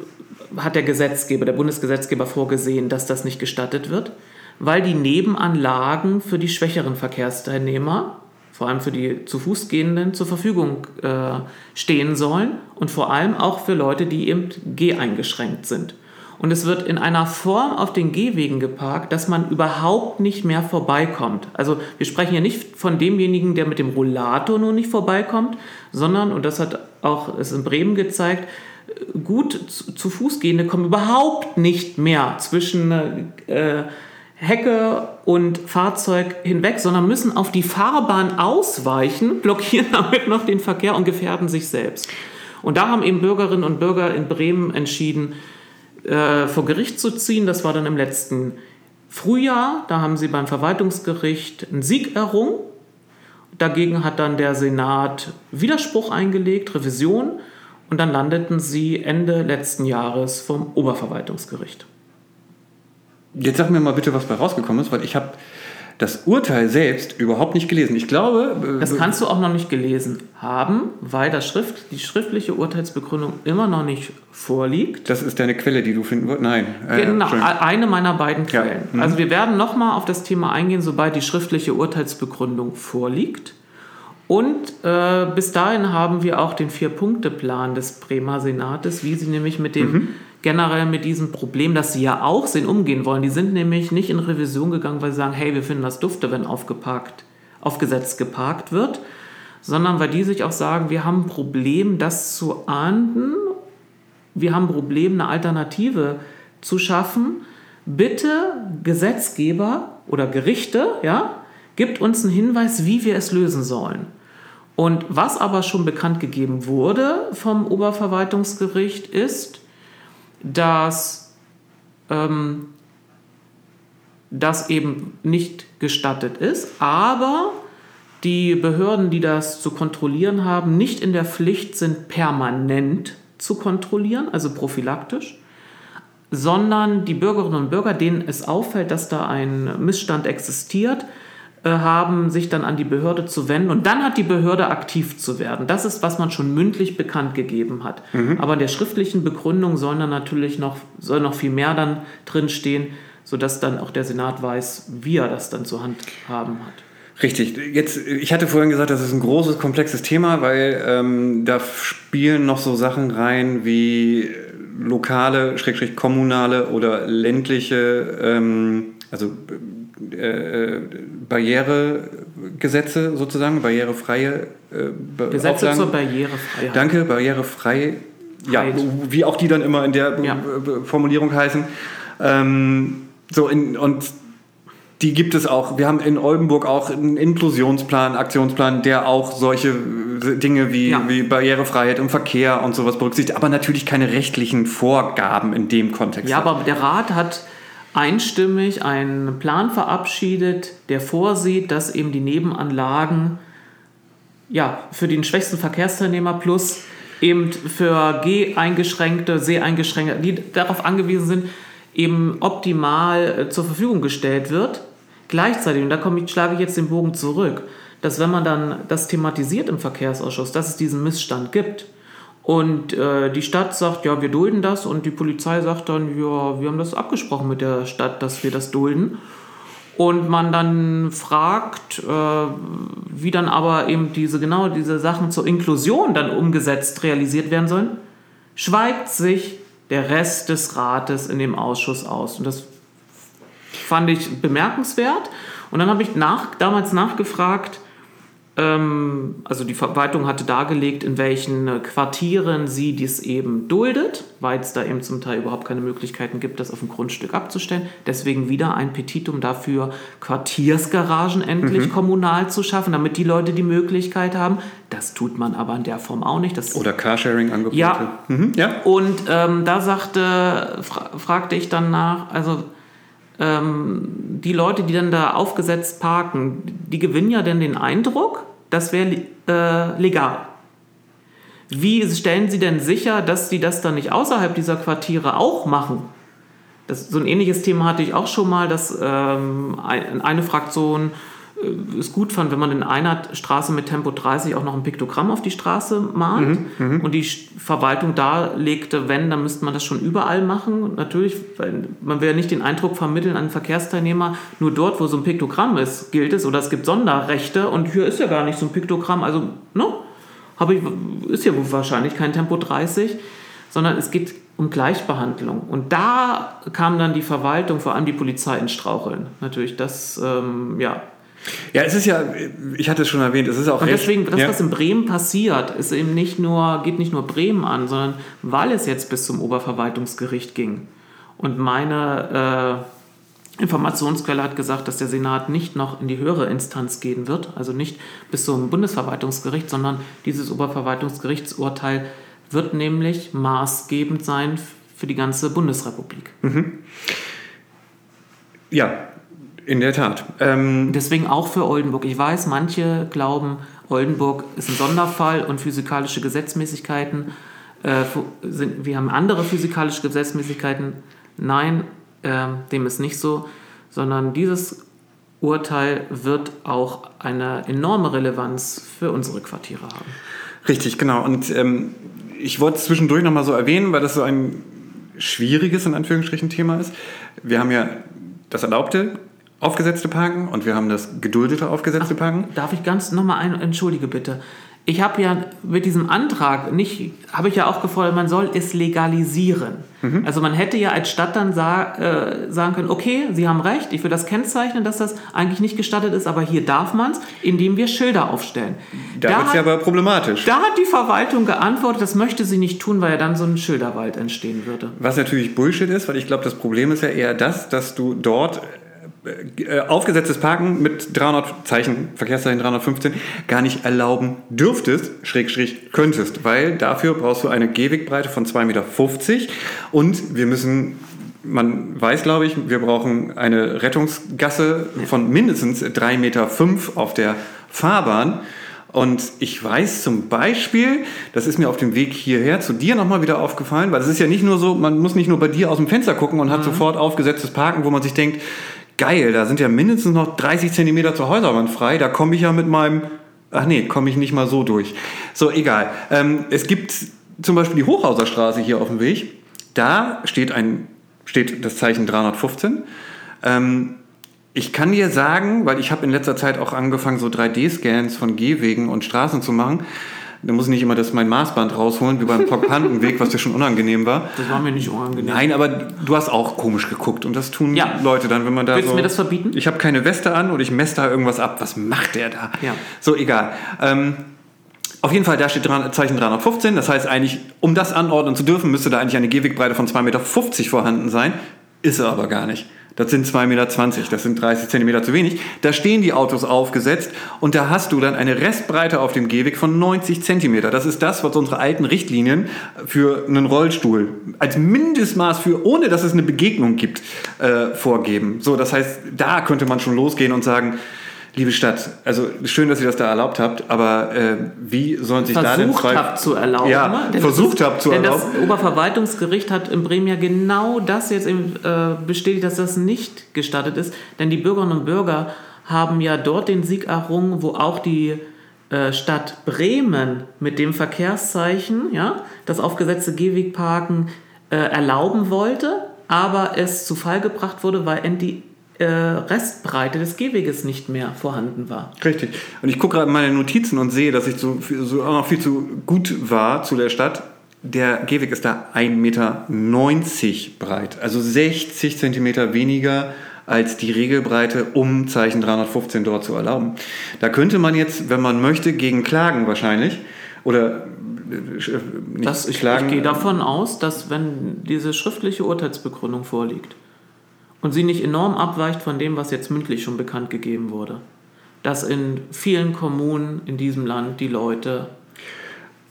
hat der Gesetzgeber, der Bundesgesetzgeber vorgesehen, dass das nicht gestattet wird? Weil die Nebenanlagen für die schwächeren Verkehrsteilnehmer, vor allem für die zu Fuß gehenden, zur Verfügung äh, stehen sollen und vor allem auch für Leute, die eben geh-eingeschränkt sind. Und es wird in einer Form auf den Gehwegen geparkt, dass man überhaupt nicht mehr vorbeikommt. Also wir sprechen ja nicht von demjenigen, der mit dem Rollator nur nicht vorbeikommt, sondern, und das hat auch es in Bremen gezeigt, gut zu, zu Fuß gehende kommen überhaupt nicht mehr zwischen äh, Hecke und Fahrzeug hinweg, sondern müssen auf die Fahrbahn ausweichen, blockieren damit noch den Verkehr und gefährden sich selbst. Und da haben eben Bürgerinnen und Bürger in Bremen entschieden, äh, vor Gericht zu ziehen. Das war dann im letzten Frühjahr. Da haben sie beim Verwaltungsgericht einen Sieg errungen. Dagegen hat dann der Senat Widerspruch eingelegt, Revision. Und dann landeten sie Ende letzten Jahres vom Oberverwaltungsgericht. Jetzt sag mir mal bitte, was bei rausgekommen ist, weil ich habe das Urteil selbst überhaupt nicht gelesen. Ich glaube. Äh, das kannst du auch noch nicht gelesen haben, weil das Schrift, die schriftliche Urteilsbegründung immer noch nicht vorliegt. Das ist deine Quelle, die du finden würdest? Nein. Äh, genau, eine meiner beiden Quellen. Ja. Mhm. Also wir werden nochmal auf das Thema eingehen, sobald die schriftliche Urteilsbegründung vorliegt. Und äh, bis dahin haben wir auch den Vier-Punkte-Plan des Bremer Senates, wie sie nämlich mit dem mhm generell mit diesem Problem, das sie ja auch sehen, umgehen wollen. Die sind nämlich nicht in Revision gegangen, weil sie sagen, hey, wir finden das dufte, wenn aufgeparkt, aufgesetzt geparkt wird, sondern weil die sich auch sagen, wir haben ein Problem, das zu ahnden, wir haben ein Problem, eine Alternative zu schaffen. Bitte Gesetzgeber oder Gerichte, ja, gibt uns einen Hinweis, wie wir es lösen sollen. Und was aber schon bekannt gegeben wurde vom Oberverwaltungsgericht ist, dass ähm, das eben nicht gestattet ist, aber die Behörden, die das zu kontrollieren haben, nicht in der Pflicht sind, permanent zu kontrollieren, also prophylaktisch, sondern die Bürgerinnen und Bürger, denen es auffällt, dass da ein Missstand existiert, haben, sich dann an die Behörde zu wenden und dann hat die Behörde aktiv zu werden. Das ist, was man schon mündlich bekannt gegeben hat. Mhm. Aber in der schriftlichen Begründung soll dann natürlich noch, soll noch viel mehr dann drinstehen, sodass dann auch der Senat weiß, wie er das dann zur Hand haben hat. Richtig. Jetzt, ich hatte vorhin gesagt, das ist ein großes, komplexes Thema, weil ähm, da spielen noch so Sachen rein wie lokale, schrägstrich kommunale oder ländliche, ähm, also äh, Barrieregesetze sozusagen, barrierefreie äh, Gesetze Auflagen. zur Barrierefreiheit. Danke, barrierefrei. Ja, wie auch die dann immer in der ja. Formulierung heißen. Ähm, so in, und die gibt es auch. Wir haben in Oldenburg auch einen Inklusionsplan, Aktionsplan, der auch solche Dinge wie, ja. wie Barrierefreiheit im Verkehr und sowas berücksichtigt, aber natürlich keine rechtlichen Vorgaben in dem Kontext. Ja, aber der Rat hat einstimmig einen Plan verabschiedet, der vorsieht, dass eben die Nebenanlagen ja, für den schwächsten Verkehrsteilnehmer plus eben für Geh-Eingeschränkte, Seh-Eingeschränkte, die darauf angewiesen sind, eben optimal äh, zur Verfügung gestellt wird. Gleichzeitig, und da komme ich, schlage ich jetzt den Bogen zurück, dass wenn man dann das thematisiert im Verkehrsausschuss, dass es diesen Missstand gibt, und äh, die Stadt sagt, ja, wir dulden das. Und die Polizei sagt dann, ja, wir haben das abgesprochen mit der Stadt, dass wir das dulden. Und man dann fragt, äh, wie dann aber eben diese genau diese Sachen zur Inklusion dann umgesetzt realisiert werden sollen, schweigt sich der Rest des Rates in dem Ausschuss aus. Und das fand ich bemerkenswert. Und dann habe ich nach, damals nachgefragt, also die Verwaltung hatte dargelegt, in welchen äh, Quartieren sie dies eben duldet, weil es da eben zum Teil überhaupt keine Möglichkeiten gibt, das auf dem Grundstück abzustellen. Deswegen wieder ein Petitum dafür, Quartiersgaragen endlich mhm. kommunal zu schaffen, damit die Leute die Möglichkeit haben. Das tut man aber in der Form auch nicht. Das Oder Carsharing-Angebote. Ja. Mhm, ja. Und ähm, da sagte, fra fragte ich dann nach, also ähm, die Leute, die dann da aufgesetzt parken, die gewinnen ja dann den Eindruck, das wäre äh, legal. Wie stellen Sie denn sicher, dass Sie das dann nicht außerhalb dieser Quartiere auch machen? Das, so ein ähnliches Thema hatte ich auch schon mal, dass ähm, eine Fraktion es gut fand, wenn man in einer Straße mit Tempo 30 auch noch ein Piktogramm auf die Straße malt mhm, mhm. und die Verwaltung darlegte, wenn, dann müsste man das schon überall machen. Natürlich, weil man will ja nicht den Eindruck vermitteln an Verkehrsteilnehmer, nur dort, wo so ein Piktogramm ist, gilt es oder es gibt Sonderrechte und hier ist ja gar nicht so ein Piktogramm, also ne, habe ich, ist ja wahrscheinlich kein Tempo 30, sondern es geht um Gleichbehandlung. Und da kam dann die Verwaltung, vor allem die Polizei ins Straucheln. Natürlich, das, ähm, ja, ja, es ist ja, ich hatte es schon erwähnt, es ist auch. Und deswegen, das, ja. was in Bremen passiert, ist eben nicht nur, geht nicht nur Bremen an, sondern weil es jetzt bis zum Oberverwaltungsgericht ging und meine Informationsquelle hat gesagt, dass der Senat nicht noch in die höhere Instanz gehen wird, also nicht bis zum Bundesverwaltungsgericht, sondern dieses Oberverwaltungsgerichtsurteil wird nämlich maßgebend sein für die ganze Bundesrepublik. Mhm. Ja, in der Tat. Ähm Deswegen auch für Oldenburg. Ich weiß, manche glauben, Oldenburg ist ein Sonderfall und physikalische Gesetzmäßigkeiten, äh, sind, wir haben andere physikalische Gesetzmäßigkeiten. Nein, äh, dem ist nicht so, sondern dieses Urteil wird auch eine enorme Relevanz für unsere Quartiere haben. Richtig, genau. Und ähm, ich wollte es zwischendurch nochmal so erwähnen, weil das so ein schwieriges, in Anführungsstrichen, Thema ist. Wir haben ja das erlaubte aufgesetzte Parken und wir haben das geduldete aufgesetzte Parken. Ach, darf ich ganz nochmal ein, entschuldige bitte. Ich habe ja mit diesem Antrag nicht, habe ich ja auch gefordert, man soll es legalisieren. Mhm. Also man hätte ja als Stadt dann sa äh, sagen können, okay, Sie haben recht, ich will das kennzeichnen, dass das eigentlich nicht gestattet ist, aber hier darf man es, indem wir Schilder aufstellen. Da, da wird es ja aber problematisch. Da hat die Verwaltung geantwortet, das möchte sie nicht tun, weil ja dann so ein Schilderwald entstehen würde. Was natürlich Bullshit ist, weil ich glaube, das Problem ist ja eher das, dass du dort aufgesetztes Parken mit 300 Zeichen, Verkehrszeichen 315, gar nicht erlauben dürftest, schräg, schräg, könntest, weil dafür brauchst du eine Gehwegbreite von 2,50 Meter und wir müssen man weiß, glaube ich, wir brauchen eine Rettungsgasse von mindestens 3,5 Meter auf der Fahrbahn. Und ich weiß zum Beispiel, das ist mir auf dem Weg hierher zu dir nochmal wieder aufgefallen, weil es ist ja nicht nur so, man muss nicht nur bei dir aus dem Fenster gucken und hat mhm. sofort aufgesetztes Parken, wo man sich denkt, geil, da sind ja mindestens noch 30 Zentimeter zur Häuserwand frei, da komme ich ja mit meinem, ach nee, komme ich nicht mal so durch. So, egal. Ähm, es gibt zum Beispiel die Hochhauserstraße hier auf dem Weg, da steht, ein, steht das Zeichen 315. Ähm, ich kann dir sagen, weil ich habe in letzter Zeit auch angefangen, so 3D-Scans von Gehwegen und Straßen zu machen, da muss ich nicht immer das mein Maßband rausholen, wie beim Propagandenweg, was dir schon unangenehm war. Das war mir nicht unangenehm. Nein, aber du hast auch komisch geguckt und das tun ja. Leute dann, wenn man da Willst so... du mir das verbieten? Ich habe keine Weste an und ich messe da irgendwas ab. Was macht der da? Ja. So, egal. Ähm, auf jeden Fall, da steht Zeichen 315. Das heißt eigentlich, um das anordnen zu dürfen, müsste da eigentlich eine Gehwegbreite von 2,50 Meter vorhanden sein. Ist er aber gar nicht. Das sind 2,20 Meter, das sind 30 Zentimeter zu wenig. Da stehen die Autos aufgesetzt und da hast du dann eine Restbreite auf dem Gehweg von 90 Zentimeter. Das ist das, was unsere alten Richtlinien für einen Rollstuhl als Mindestmaß für, ohne dass es eine Begegnung gibt, äh, vorgeben. So, das heißt, da könnte man schon losgehen und sagen, liebe Stadt, also schön, dass ihr das da erlaubt habt, aber äh, wie sollen sich versucht da denn zwei... habt zu erlauben. Ja, denn versucht habt zu denn erlauben. Das Oberverwaltungsgericht hat in Bremen ja genau das jetzt eben, äh, bestätigt, dass das nicht gestattet ist. Denn die Bürgerinnen und Bürger haben ja dort den Sieg errungen, wo auch die äh, Stadt Bremen mit dem Verkehrszeichen, ja, das aufgesetzte Gehwegparken äh, erlauben wollte, aber es zu Fall gebracht wurde, weil die äh, Restbreite des Gehweges nicht mehr vorhanden war. Richtig. Und ich gucke gerade meine Notizen und sehe, dass ich so, so auch noch viel zu gut war zu der Stadt. Der Gehweg ist da 1,90 Meter breit, also 60 Zentimeter weniger als die Regelbreite, um Zeichen 315 dort zu erlauben. Da könnte man jetzt, wenn man möchte, gegen klagen wahrscheinlich. Oder äh, nicht das, ich, klagen. Ich gehe davon aus, dass wenn diese schriftliche Urteilsbegründung vorliegt, und sie nicht enorm abweicht von dem, was jetzt mündlich schon bekannt gegeben wurde. Dass in vielen Kommunen in diesem Land die Leute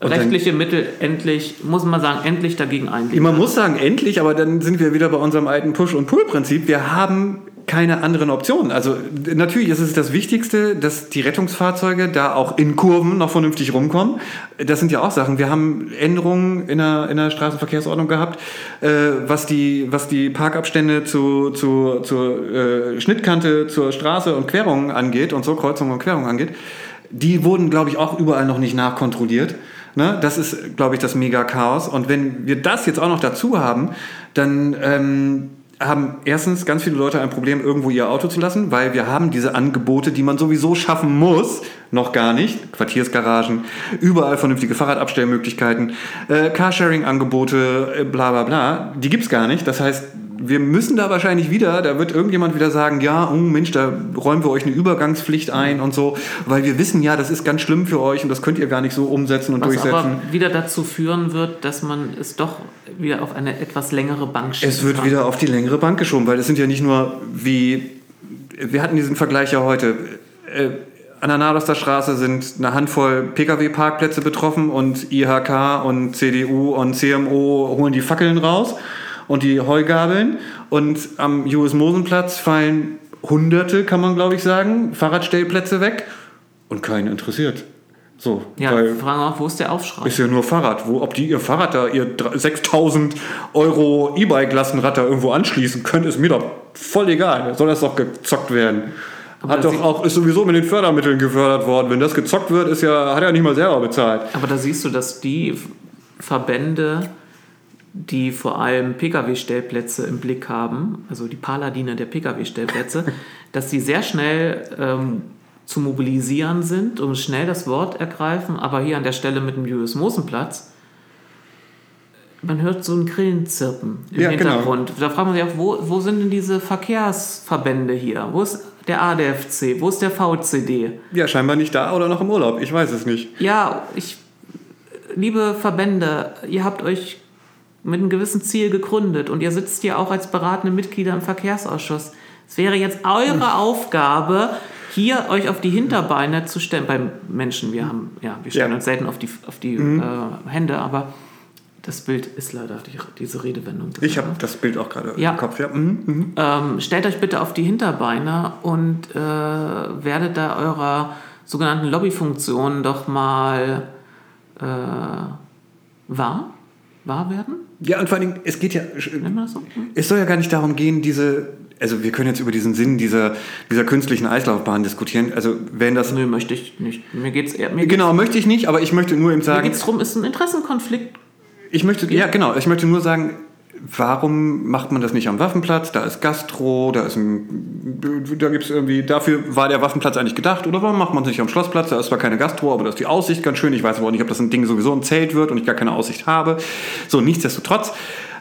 rechtliche Mittel endlich, muss man sagen, endlich dagegen eingehen. Man muss sagen, endlich, aber dann sind wir wieder bei unserem alten Push- und Pull-Prinzip. Wir haben keine anderen Optionen. Also natürlich ist es das Wichtigste, dass die Rettungsfahrzeuge da auch in Kurven noch vernünftig rumkommen. Das sind ja auch Sachen. Wir haben Änderungen in der, in der Straßenverkehrsordnung gehabt, äh, was, die, was die Parkabstände zu, zu, zur äh, Schnittkante, zur Straße und Querung angeht und so Kreuzung und Querung angeht. Die wurden, glaube ich, auch überall noch nicht nachkontrolliert. Ne? Das ist, glaube ich, das Mega-Chaos. Und wenn wir das jetzt auch noch dazu haben, dann... Ähm, haben erstens ganz viele Leute ein Problem, irgendwo ihr Auto zu lassen, weil wir haben diese Angebote, die man sowieso schaffen muss, noch gar nicht. Quartiersgaragen, überall vernünftige Fahrradabstellmöglichkeiten, äh, Carsharing-Angebote, äh, bla bla bla. Die gibt es gar nicht. Das heißt, wir müssen da wahrscheinlich wieder, da wird irgendjemand wieder sagen, ja, oh Mensch, da räumen wir euch eine Übergangspflicht ein und so, weil wir wissen ja, das ist ganz schlimm für euch und das könnt ihr gar nicht so umsetzen und Was durchsetzen. aber wieder dazu führen wird, dass man es doch wieder auf eine etwas längere Bank schiebt. Es wird wieder auf die längere Bank geschoben, weil es sind ja nicht nur wie, wir hatten diesen Vergleich ja heute, äh, an der Nadoster Straße sind eine Handvoll Pkw-Parkplätze betroffen und IHK und CDU und CMO holen die Fackeln raus und die Heugabeln und am US-Mosenplatz fallen Hunderte, kann man glaube ich sagen, Fahrradstellplätze weg und keinen interessiert. So, Ja, weil fragen wir auch, wo ist der Aufschrei? ist ja nur Fahrrad. Wo, ob die ihr Fahrrad da, ihr dr- 6000 Euro E-Bike-Lastenrad da irgendwo anschließen können, ist mir doch voll egal. Soll das doch gezockt werden. Aber Hat doch auch, ist sowieso mit den Fördermitteln gefördert worden. Wenn das gezockt wird, ist ja, hat er nicht mal selber bezahlt. Aber da siehst du, dass die Verbände, die vor allem Pkw-Stellplätze im Blick haben, also die Paladine der Pkw-Stellplätze, dass die sehr schnell ähm, zu mobilisieren sind und schnell das Wort ergreifen. Aber hier an der Stelle mit dem Julius Mosenplatz, man hört so ein Grillenzirpen im Ja, genau. Hintergrund. Da fragt man sich auch, wo, wo sind denn diese Verkehrsverbände hier? Wo ist der ADFC? Wo ist der VCD? Ja, scheinbar nicht da oder noch im Urlaub. Ich weiß es nicht. Ja, ich, liebe Verbände, ihr habt euch mit einem gewissen Ziel gegründet und ihr sitzt hier auch als beratende Mitglieder im Verkehrsausschuss. Es wäre jetzt eure Aufgabe, hier euch auf die Hinterbeine zu stellen. Beim Menschen, wir haben, ja, wir stellen Ja. uns selten auf die, auf die äh, Hände, aber das Bild ist leider die, diese Redewendung. Ich habe das Bild auch gerade Ja. im Kopf. Ja. Mhm. Mhm. Ähm, stellt euch bitte auf die Hinterbeine und äh, werdet da eurer sogenannten Lobbyfunktion doch mal äh, wahr, wahr werden. Ja, und vor allen Dingen, es geht ja, so? Hm? Es soll ja gar nicht darum gehen, diese, also wir können jetzt über diesen Sinn dieser, dieser künstlichen Eislaufbahn diskutieren. Also wenn das, Nö, möchte ich nicht. Mir geht's eher, mir genau, möchte ich nicht, aber ich möchte nur eben Mir sagen, geht's drum, ist ein Interessenkonflikt. ich möchte, ja genau, ich möchte nur sagen, warum macht man das nicht am Waffenplatz? Da ist Gastro, da ist ein, da gibt's irgendwie, dafür war der Waffenplatz eigentlich gedacht. Oder warum macht man es nicht am Schlossplatz? Da ist zwar keine Gastro, aber da ist die Aussicht ganz schön. Ich weiß aber auch nicht, ob das ein Ding sowieso ein Zelt wird und ich gar keine Aussicht habe. So, nichtsdestotrotz.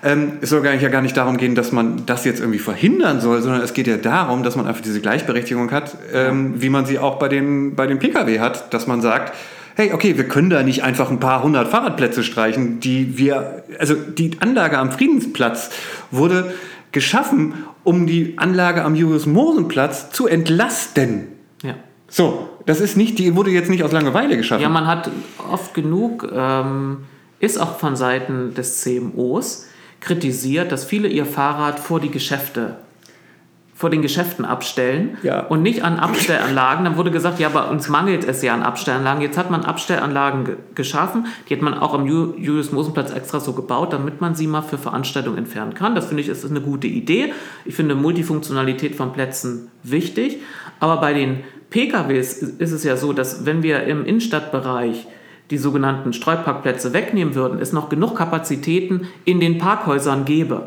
Ähm, es soll ja gar nicht darum gehen, dass man das jetzt irgendwie verhindern soll, sondern es geht ja darum, dass man einfach diese Gleichberechtigung hat, ähm, wie man sie auch bei den, bei den Pkw hat, dass man sagt, hey, okay, wir können da nicht einfach ein paar hundert Fahrradplätze streichen, die wir, also die Anlage am Friedensplatz wurde geschaffen, um die Anlage am Julius-Mosen-Platz zu entlasten. Ja. So, das ist nicht, die wurde jetzt nicht aus Langeweile geschaffen. ja, man hat oft genug, ähm, ist auch von Seiten des CMOs kritisiert, dass viele ihr Fahrrad vor die Geschäfte vor den Geschäften abstellen Ja. und nicht an Abstellanlagen. Dann wurde gesagt, ja, bei uns mangelt es ja an Abstellanlagen. Jetzt hat man Abstellanlagen ge geschaffen. Die hat man auch am Ju Julius-Mosen-Platz extra so gebaut, damit man sie mal für Veranstaltungen entfernen kann. Das finde ich ist eine gute Idee. Ich finde Multifunktionalität von Plätzen wichtig. Aber bei den PKWs ist es ja so, dass wenn wir im Innenstadtbereich die sogenannten Streuparkplätze wegnehmen würden, es noch genug Kapazitäten in den Parkhäusern gäbe.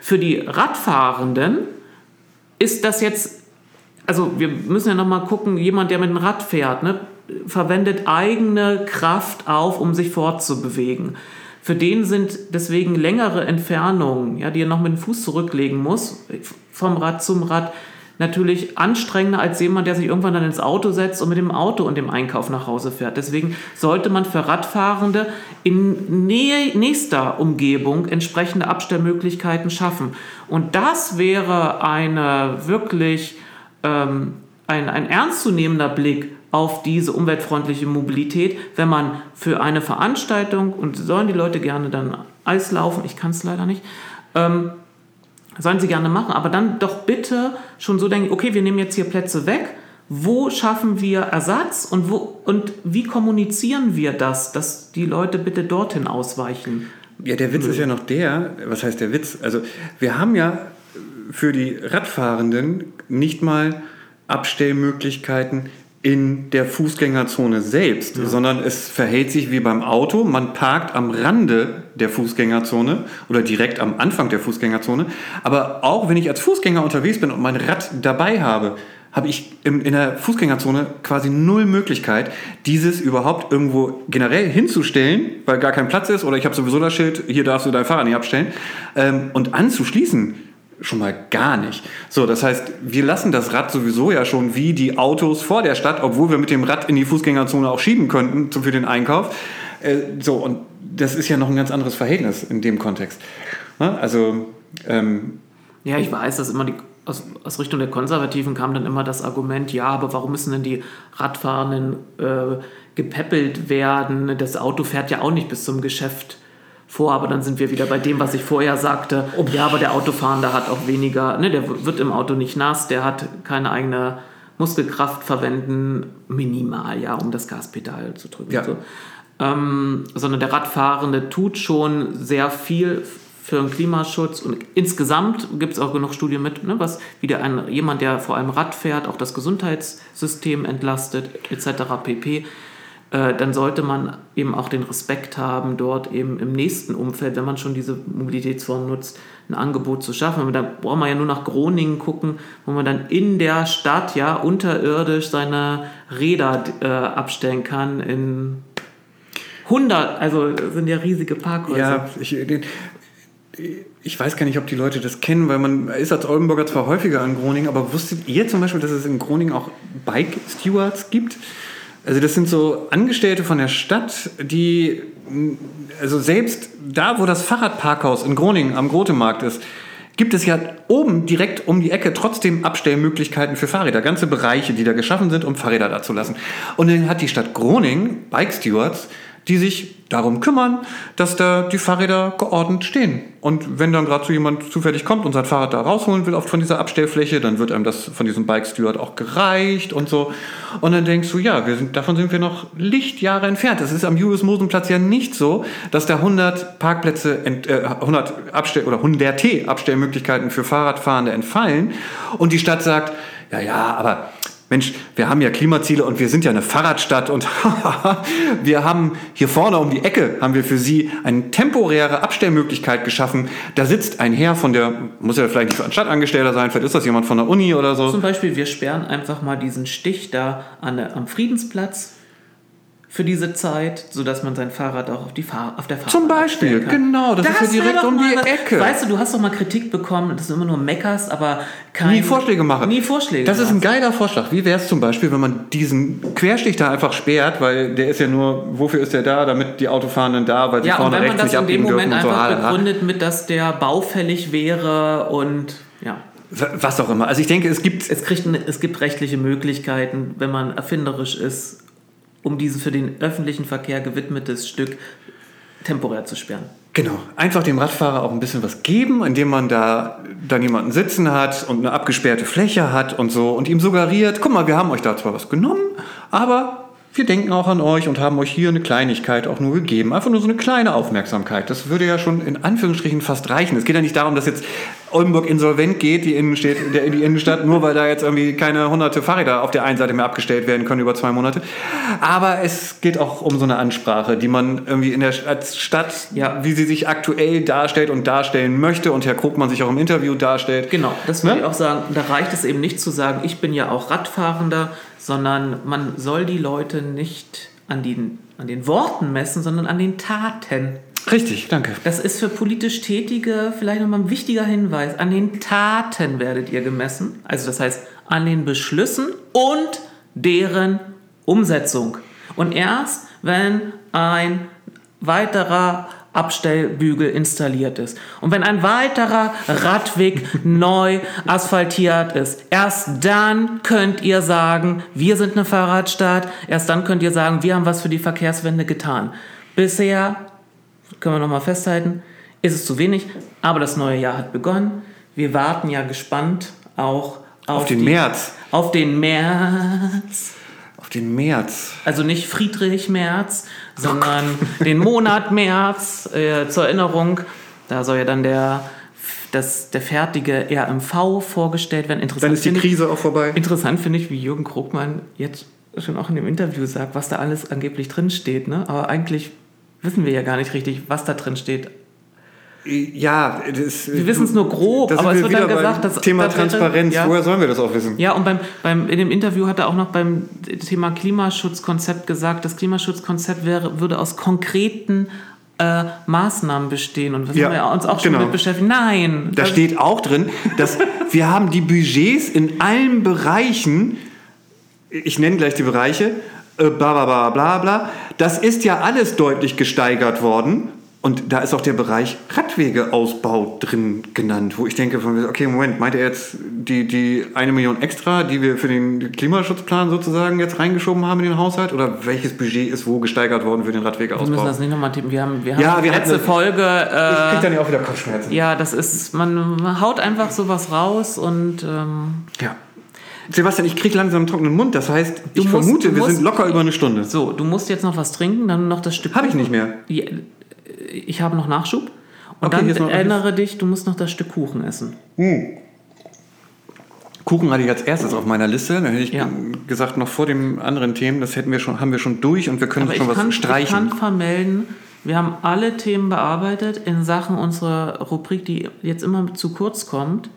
Für die Radfahrenden ist das jetzt, also wir müssen ja nochmal gucken, jemand, der mit dem Rad fährt, ne, verwendet eigene Kraft auf, um sich fortzubewegen. Für den sind deswegen längere Entfernungen, ja, die er noch mit dem Fuß zurücklegen muss, vom Rad zum Rad, natürlich anstrengender als jemand, der sich irgendwann dann ins Auto setzt und mit dem Auto und dem Einkauf nach Hause fährt. Deswegen sollte man für Radfahrende in nächster Umgebung entsprechende Abstellmöglichkeiten schaffen. Und das wäre eine wirklich ähm, ein, ein ernstzunehmender Blick auf diese umweltfreundliche Mobilität, wenn man für eine Veranstaltung, und sollen die Leute gerne dann Eis laufen, ich kann es leider nicht, ähm, Sollen sie gerne machen, aber dann doch bitte schon so denken, okay, wir nehmen jetzt hier Plätze weg. Wo schaffen wir Ersatz und, wo, und wie kommunizieren wir das, dass die Leute bitte dorthin ausweichen? Ja, der Witz ist ja noch der, was heißt der Witz? Also wir haben ja für die Radfahrenden nicht mal Abstellmöglichkeiten in der Fußgängerzone selbst, sondern es verhält sich wie beim Auto. Man parkt am Rande der Fußgängerzone oder direkt am Anfang der Fußgängerzone. Aber auch wenn ich als Fußgänger unterwegs bin und mein Rad dabei habe, habe ich in, in der Fußgängerzone quasi null Möglichkeit, dieses überhaupt irgendwo generell hinzustellen, weil gar kein Platz ist oder ich habe sowieso das Schild, hier darfst du dein Fahrrad nicht abstellen, ähm, und anzuschließen. Schon mal gar nicht. So, das heißt, wir lassen das Rad sowieso ja schon wie die Autos vor der Stadt, obwohl wir mit dem Rad in die Fußgängerzone auch schieben könnten für den Einkauf. Äh, so, und das ist ja noch ein ganz anderes Verhältnis in dem Kontext. Ne? Also, ähm, ja, ich weiß, dass immer die aus, aus, Richtung der Konservativen kam dann immer das Argument, ja, aber warum müssen denn die Radfahrenden äh, gepäppelt werden? Das Auto fährt ja auch nicht bis zum Geschäft vor, aber dann sind wir wieder bei dem, was ich vorher sagte. Oh, ja, aber der Autofahrende hat auch weniger, ne, der wird im Auto nicht nass, der hat keine eigene Muskelkraft verwenden, minimal, ja, um das Gaspedal zu drücken. Ja. So. Ähm, sondern der Radfahrende tut schon sehr viel für den Klimaschutz und insgesamt gibt es auch genug Studien mit, ne, was wieder ein, jemand, der vor allem Rad fährt, auch das Gesundheitssystem entlastet, etc. pp. Äh, dann sollte man eben auch den Respekt haben, dort eben im nächsten Umfeld, wenn man schon diese Mobilitätsform nutzt, ein Angebot zu schaffen. Da braucht man ja nur nach Groningen gucken, wo man dann in der Stadt ja unterirdisch seine Räder äh, abstellen kann in 100, also sind ja riesige Parkhäuser. Ja, ich, ich weiß gar nicht, ob die Leute das kennen, weil man ist als Oldenburger zwar häufiger in Groningen, aber wusstet ihr zum Beispiel, dass es in Groningen auch Bike Stewards gibt? Also das sind so Angestellte von der Stadt, die also selbst da, wo das Fahrradparkhaus in Groningen am Grotemarkt ist, gibt es ja oben direkt um die Ecke trotzdem Abstellmöglichkeiten für Fahrräder. Ganze Bereiche, die da geschaffen sind, um Fahrräder da zu lassen. Und dann hat die Stadt Groningen Bike Stewards die sich darum kümmern, dass da die Fahrräder geordnet stehen. Und wenn dann gerade so jemand zufällig kommt und sein Fahrrad da rausholen will, oft von dieser Abstellfläche, dann wird einem das von diesem Bike Steward auch gereicht und so. Und dann denkst du, ja, sind, davon sind wir noch Lichtjahre entfernt. Es ist am Julius-Mosen-Platz ja nicht so, dass da 100 Parkplätze, äh, 100 Abstell- oder 100 T-Abstellmöglichkeiten für Fahrradfahrende entfallen und die Stadt sagt, ja, ja, aber Mensch, wir haben ja Klimaziele und wir sind ja eine Fahrradstadt und wir haben hier vorne um die Ecke haben wir für Sie eine temporäre Abstellmöglichkeit geschaffen. Da sitzt ein Herr von der, muss ja vielleicht nicht ein Stadtangestellter sein, vielleicht ist das jemand von der Uni oder so. Zum Beispiel, wir sperren einfach mal diesen Stich da an, am Friedensplatz für diese Zeit, sodass man sein Fahrrad auch auf, die Fahr auf der Fahrt Zum Beispiel, genau, das, das ist ja direkt um die was, Ecke. Weißt du, du hast doch mal Kritik bekommen, dass du immer nur meckerst, aber kein, nie Vorschläge machen. Nie Vorschläge. Das ist ein geiler Vorschlag. Wie wäre es zum Beispiel, wenn man diesen Querstich da einfach sperrt, weil der ist ja nur, wofür ist der da, damit die Autofahrenden da, weil sie ja, vorne rechts nicht abbiegen dürfen und so. Ja, wenn man das in dem Moment einfach begründet mit, dass der baufällig wäre und ja. Was auch immer. Also ich denke, es gibt... Es, kriegt, es gibt rechtliche Möglichkeiten, wenn man erfinderisch ist, um dieses für den öffentlichen Verkehr gewidmetes Stück temporär zu sperren. Genau, einfach dem Radfahrer auch ein bisschen was geben, indem man da dann jemanden sitzen hat und eine abgesperrte Fläche hat und so und ihm suggeriert, guck mal, wir haben euch da zwar was genommen, aber wir denken auch an euch und haben euch hier eine Kleinigkeit auch nur gegeben. Einfach nur so eine kleine Aufmerksamkeit. Das würde ja schon in Anführungsstrichen fast reichen. Es geht ja nicht darum, dass jetzt Oldenburg insolvent geht, die, Innenstadt, die Innenstadt, nur weil da jetzt irgendwie keine hunderte Fahrräder auf der einen Seite mehr abgestellt werden können über zwei Monate. Aber es geht auch um so eine Ansprache, die man irgendwie in der als Stadt, ja. wie sie sich aktuell darstellt und darstellen möchte und Herr Krugmann sich auch im Interview darstellt. Genau, das würde ne? ich auch sagen. Da reicht es eben nicht zu sagen, ich bin ja auch Radfahrender, sondern man soll die Leute nicht an den, an den Worten messen, sondern an den Taten. Richtig, danke. Das ist für politisch Tätige vielleicht nochmal ein wichtiger Hinweis. An den Taten werdet ihr gemessen. Also das heißt an den Beschlüssen und deren Umsetzung. Und erst wenn ein weiterer Abstellbügel installiert ist. Und wenn ein weiterer Radweg neu asphaltiert ist, erst dann könnt ihr sagen, wir sind eine Fahrradstadt, erst dann könnt ihr sagen, wir haben was für die Verkehrswende getan. Bisher, können wir nochmal festhalten, ist es zu wenig, aber das neue Jahr hat begonnen. Wir warten ja gespannt auch auf, auf den die, März. Auf den März. Den März. Also nicht Friedrich Merz, sondern den Monat März äh, zur Erinnerung. Da soll ja dann der, das, der fertige RMV vorgestellt werden. Interessant dann ist die Krise ich, auch vorbei. Interessant finde ich, wie Jürgen Krugmann jetzt schon auch in dem Interview sagt, was da alles angeblich drinsteht. Ne? Aber eigentlich wissen wir ja gar nicht richtig, was da drin steht. Ja, das, wir wissen es nur grob, aber es wird dann gesagt, dass Thema das Transparenz. Ja. Woher sollen wir das auch wissen? Ja, und beim, beim in dem Interview hat er auch noch beim Thema Klimaschutzkonzept gesagt, das Klimaschutzkonzept wäre, würde aus konkreten äh, Maßnahmen bestehen und was Ja, haben wir uns auch schon genau. mit beschäftigt. Nein, Da steht auch drin, dass wir haben die Budgets in allen Bereichen, ich nenne gleich die Bereiche, äh, bla bla bla bla bla, das ist ja alles deutlich gesteigert worden. Und da ist auch der Bereich Radwegeausbau drin genannt, wo ich denke, von, okay, Moment, meint er jetzt die, die eine Million extra, die wir für den Klimaschutzplan sozusagen jetzt reingeschoben haben in den Haushalt? Oder welches Budget ist wo gesteigert worden für den wir müssen Radwegeausbau? das nicht nochmal tippen. Wir haben, wir haben Ja, wir letzte hatten- Folge. ich krieg Äh, dann ja auch wieder Kopfschmerzen. ja, das ist, man, haut einfach sowas raus und ähm, Ja. Sebastian, ich krieg langsam einen trockenen Mund. Das heißt, ich musst- vermute, wir musst- sind locker über eine Stunde. so, du musst jetzt noch was trinken, dann noch das Stück. Habe ich nicht mehr. Ja, ich habe noch Nachschub. Und Okay, dann erinnere dich, du musst noch das Stück Kuchen essen. Kuchen hatte ich als erstes auf meiner Liste. Dann hätte ich Ja. gesagt, noch vor den anderen Themen, das hätten wir schon, haben wir schon durch und wir können Aber schon ich was kann, ich streichen. kann vermelden, wir haben alle Themen bearbeitet in Sachen unserer Rubrik, die jetzt immer zu kurz kommt.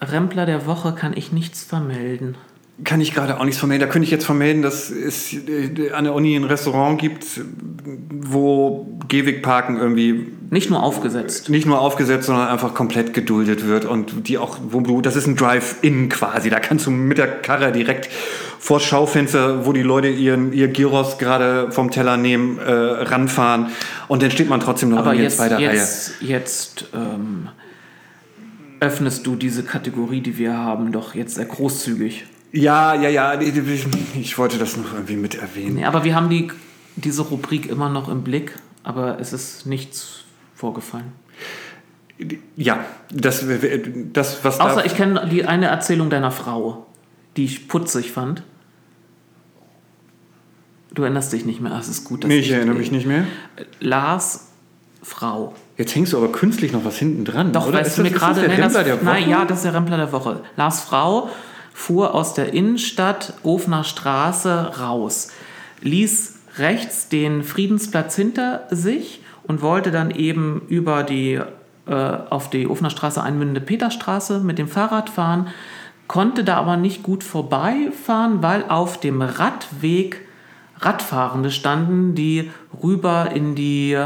Rempler der Woche kann ich nichts vermelden. Kann ich gerade auch nichts vermelden. Da könnte ich jetzt vermelden, dass es äh, an der Uni ein Restaurant gibt, wo Gehwegparken irgendwie Nicht nur aufgesetzt. nicht nur aufgesetzt, sondern einfach komplett geduldet wird und die auch, wo du, das ist ein Drive-In quasi. Da kannst du mit der Karre direkt vor das Schaufenster, wo die Leute ihren, ihr Gyros gerade vom Teller nehmen, äh, ranfahren und dann steht man trotzdem noch Aber in jetzt, zweiter Reihe. jetzt, jetzt ähm, öffnest du diese Kategorie, die wir haben, doch jetzt sehr großzügig. Ja, ja, ja, ich, ich wollte das noch irgendwie mit erwähnen. Aber wir haben die, diese Rubrik immer noch im Blick, aber es ist nichts vorgefallen. Ja, das, das was da... Außer ich kenne die eine Erzählung deiner Frau, die ich putzig fand. Du erinnerst dich nicht mehr. Ach, es ist gut, dass Nee, ich erinnere mich nicht mehr. Lars Frau. Jetzt hängst du aber künstlich noch was hinten dran, Doch, oder? weißt Ist du das- mir gerade. nein, das-? Nein, ja, das ist der Rempler der Woche. Lars Frau fuhr aus der Innenstadt Ofener Straße raus, ließ rechts den Friedensplatz hinter sich und wollte dann eben über die äh, auf die Ofener Straße einmündende Peterstraße mit dem Fahrrad fahren, konnte da aber nicht gut vorbeifahren, weil auf dem Radweg Radfahrende standen, die rüber in die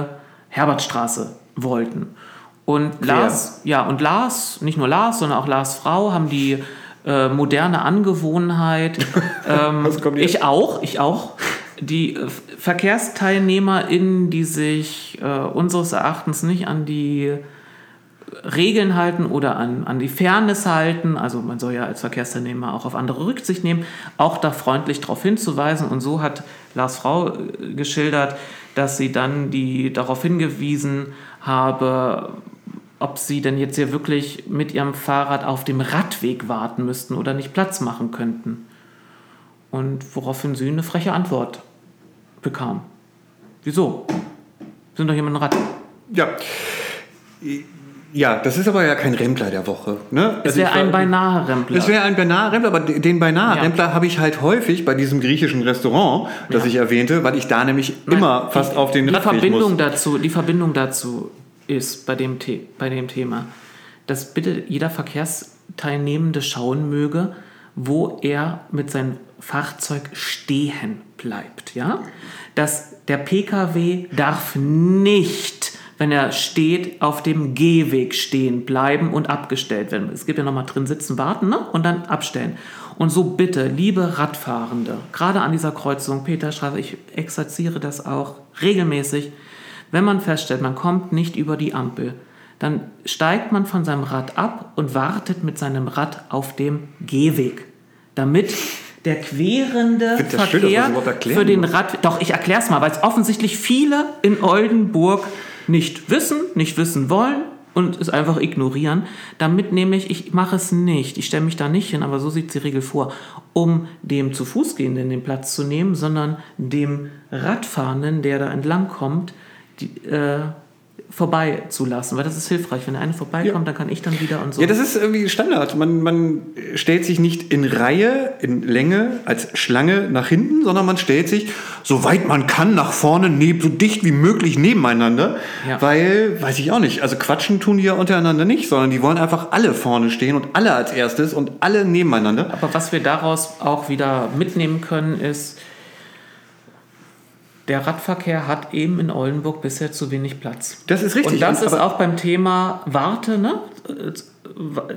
Herbertstraße wollten. Und Lars, ja, und Lars, nicht nur Lars, sondern auch Lars Frau haben die äh, moderne Angewohnheit, ähm, ich auch, ich auch, die äh, VerkehrsteilnehmerInnen, die sich äh, unseres Erachtens nicht an die Regeln halten oder an, an die Fairness halten, also man soll ja als Verkehrsteilnehmer auch auf andere Rücksicht nehmen, auch da freundlich darauf hinzuweisen. Und so hat Lars Frau äh, geschildert, dass sie dann die darauf hingewiesen habe, ob sie denn jetzt hier wirklich mit ihrem Fahrrad auf dem Radweg warten müssten oder nicht Platz machen könnten. Und woraufhin sie eine freche Antwort bekam. Wieso? Sind doch hier mit dem Rad. Ja. Ja, das ist aber ja kein Rempler der Woche. Ne? Es Also wäre ich ein beinahe Rempler. Es wäre ein beinahe Rempler, aber den beinahe Rempler habe ich halt häufig bei diesem griechischen Restaurant, das Ja. ich erwähnte, weil ich da nämlich immer Nein, fast die, auf den die Radweg Verbindung muss. dazu, Die Verbindung dazu ist bei dem, The bei dem Thema, dass bitte jeder Verkehrsteilnehmende schauen möge, wo er mit seinem Fahrzeug stehen bleibt. Ja? Dass der Pkw darf nicht, wenn er steht, auf dem Gehweg stehen bleiben und abgestellt werden. Es gibt ja nochmal drin sitzen, warten ne? und dann abstellen. Und so bitte, liebe Radfahrende, gerade an dieser Kreuzung Peterstraße, ich exerziere das auch regelmäßig, wenn man feststellt, man kommt nicht über die Ampel, dann steigt man von seinem Rad ab und wartet mit seinem Rad auf dem Gehweg, damit der querende schön, Verkehr erklären für den. Rad... Doch, ich erkläre es mal, weil es offensichtlich viele in Oldenburg nicht wissen, nicht wissen wollen und es einfach ignorieren. Damit nämlich, ich mache es nicht, ich stelle mich da nicht hin, aber so sieht die Regel vor, um dem zu Fuß gehenden den Platz zu nehmen, sondern dem Radfahrenden, der da entlang kommt, die, äh, vorbeizulassen, weil das ist hilfreich. Wenn der eine vorbeikommt, dann kann ich dann wieder und so. Ja, das ist irgendwie Standard. Man, man stellt sich nicht in Reihe, in Länge, als Schlange nach hinten, sondern man stellt sich, so weit man kann, nach vorne, neb, so dicht wie möglich nebeneinander. Ja. Weil, weiß ich auch nicht, also quatschen tun die ja untereinander nicht, sondern die wollen einfach alle vorne stehen und alle als erstes und alle nebeneinander. Aber was wir daraus auch wieder mitnehmen können, ist, der Radverkehr hat eben in Oldenburg bisher zu wenig Platz. Das ist richtig. Und das ist auch beim Thema Warte, ne?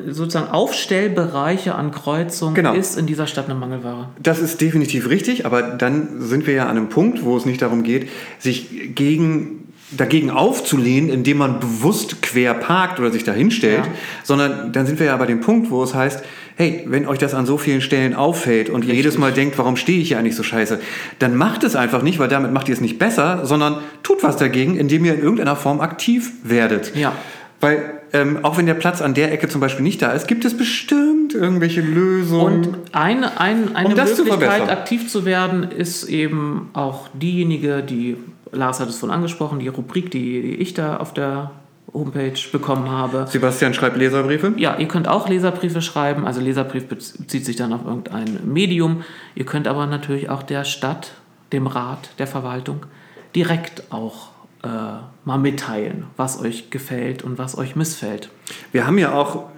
sozusagen Aufstellbereiche an Kreuzungen Genau. ist in dieser Stadt eine Mangelware. Das ist definitiv richtig, aber dann sind wir ja an einem Punkt, wo es nicht darum geht, sich gegen, dagegen aufzulehnen, indem man bewusst quer parkt oder sich dahin stellt, Ja. sondern dann sind wir ja bei dem Punkt, wo es heißt, hey, wenn euch das an so vielen Stellen auffällt und ihr jedes Mal denkt, warum stehe ich hier eigentlich so scheiße, dann macht es einfach nicht, weil damit macht ihr es nicht besser, sondern tut was dagegen, indem ihr in irgendeiner Form aktiv werdet. Ja. Weil ähm, auch wenn der Platz an der Ecke zum Beispiel nicht da ist, gibt es bestimmt irgendwelche Lösungen. Und eine, ein, eine Um das zu Möglichkeit, verbessern. aktiv zu werden, ist eben auch diejenige, die, Lars hat es vorhin angesprochen, die Rubrik, die, die ich da auf der Homepage bekommen habe. Sebastian schreibt Leserbriefe. Ja, ihr könnt auch Leserbriefe schreiben. Also Leserbrief bezieht sich dann auf irgendein Medium. Ihr könnt aber natürlich auch der Stadt, dem Rat, der Verwaltung direkt auch äh, mal mitteilen, was euch gefällt und was euch missfällt. Wir haben ja auch,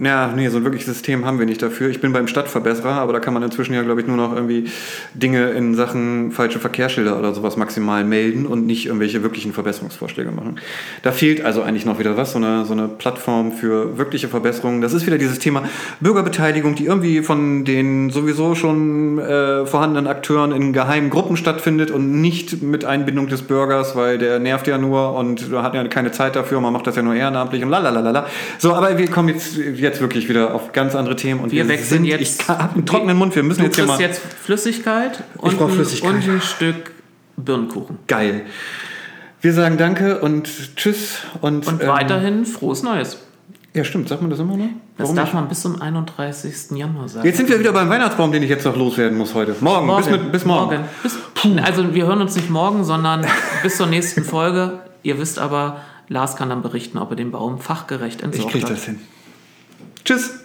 ja, nee, so ein wirkliches System haben wir nicht dafür. Ich bin beim Stadtverbesserer, aber da kann man inzwischen ja, glaube ich, nur noch irgendwie Dinge in Sachen falsche Verkehrsschilder oder sowas maximal melden und nicht irgendwelche wirklichen Verbesserungsvorschläge machen. Da fehlt also eigentlich noch wieder was, so eine, so eine Plattform für wirkliche Verbesserungen. Das ist wieder dieses Thema Bürgerbeteiligung, die irgendwie von den sowieso schon äh, vorhandenen Akteuren in geheimen Gruppen stattfindet und nicht mit Einbindung des Bürgers, weil der nervt ja nur und hat ja keine Zeit dafür, man macht das ja nur ehrenamtlich und lalalala. So, aber wir kommen jetzt, jetzt wirklich wieder auf ganz andere Themen und Wir wechseln sind, jetzt- Ich habe einen trockenen Mund, wir müssen Du jetzt hier mal. jetzt Flüssigkeit und, ein- Flüssigkeit. und ein Stück Birnenkuchen. Geil. Wir sagen Danke und Tschüss und. Und ähm, weiterhin frohes Neues. Ja, stimmt, sagt man das immer noch? Das darf nicht? man bis zum 31. Januar sagen. Jetzt sind wir wieder beim Weihnachtsbaum, den ich jetzt noch loswerden muss heute. Morgen, Bis, mit, bis morgen. Bis, also wir hören uns nicht morgen, sondern bis zur nächsten Folge. Ihr wisst aber, Lars kann dann berichten, ob er den Baum fachgerecht Ich entsorgt krieg hat. das hin. Tschüss.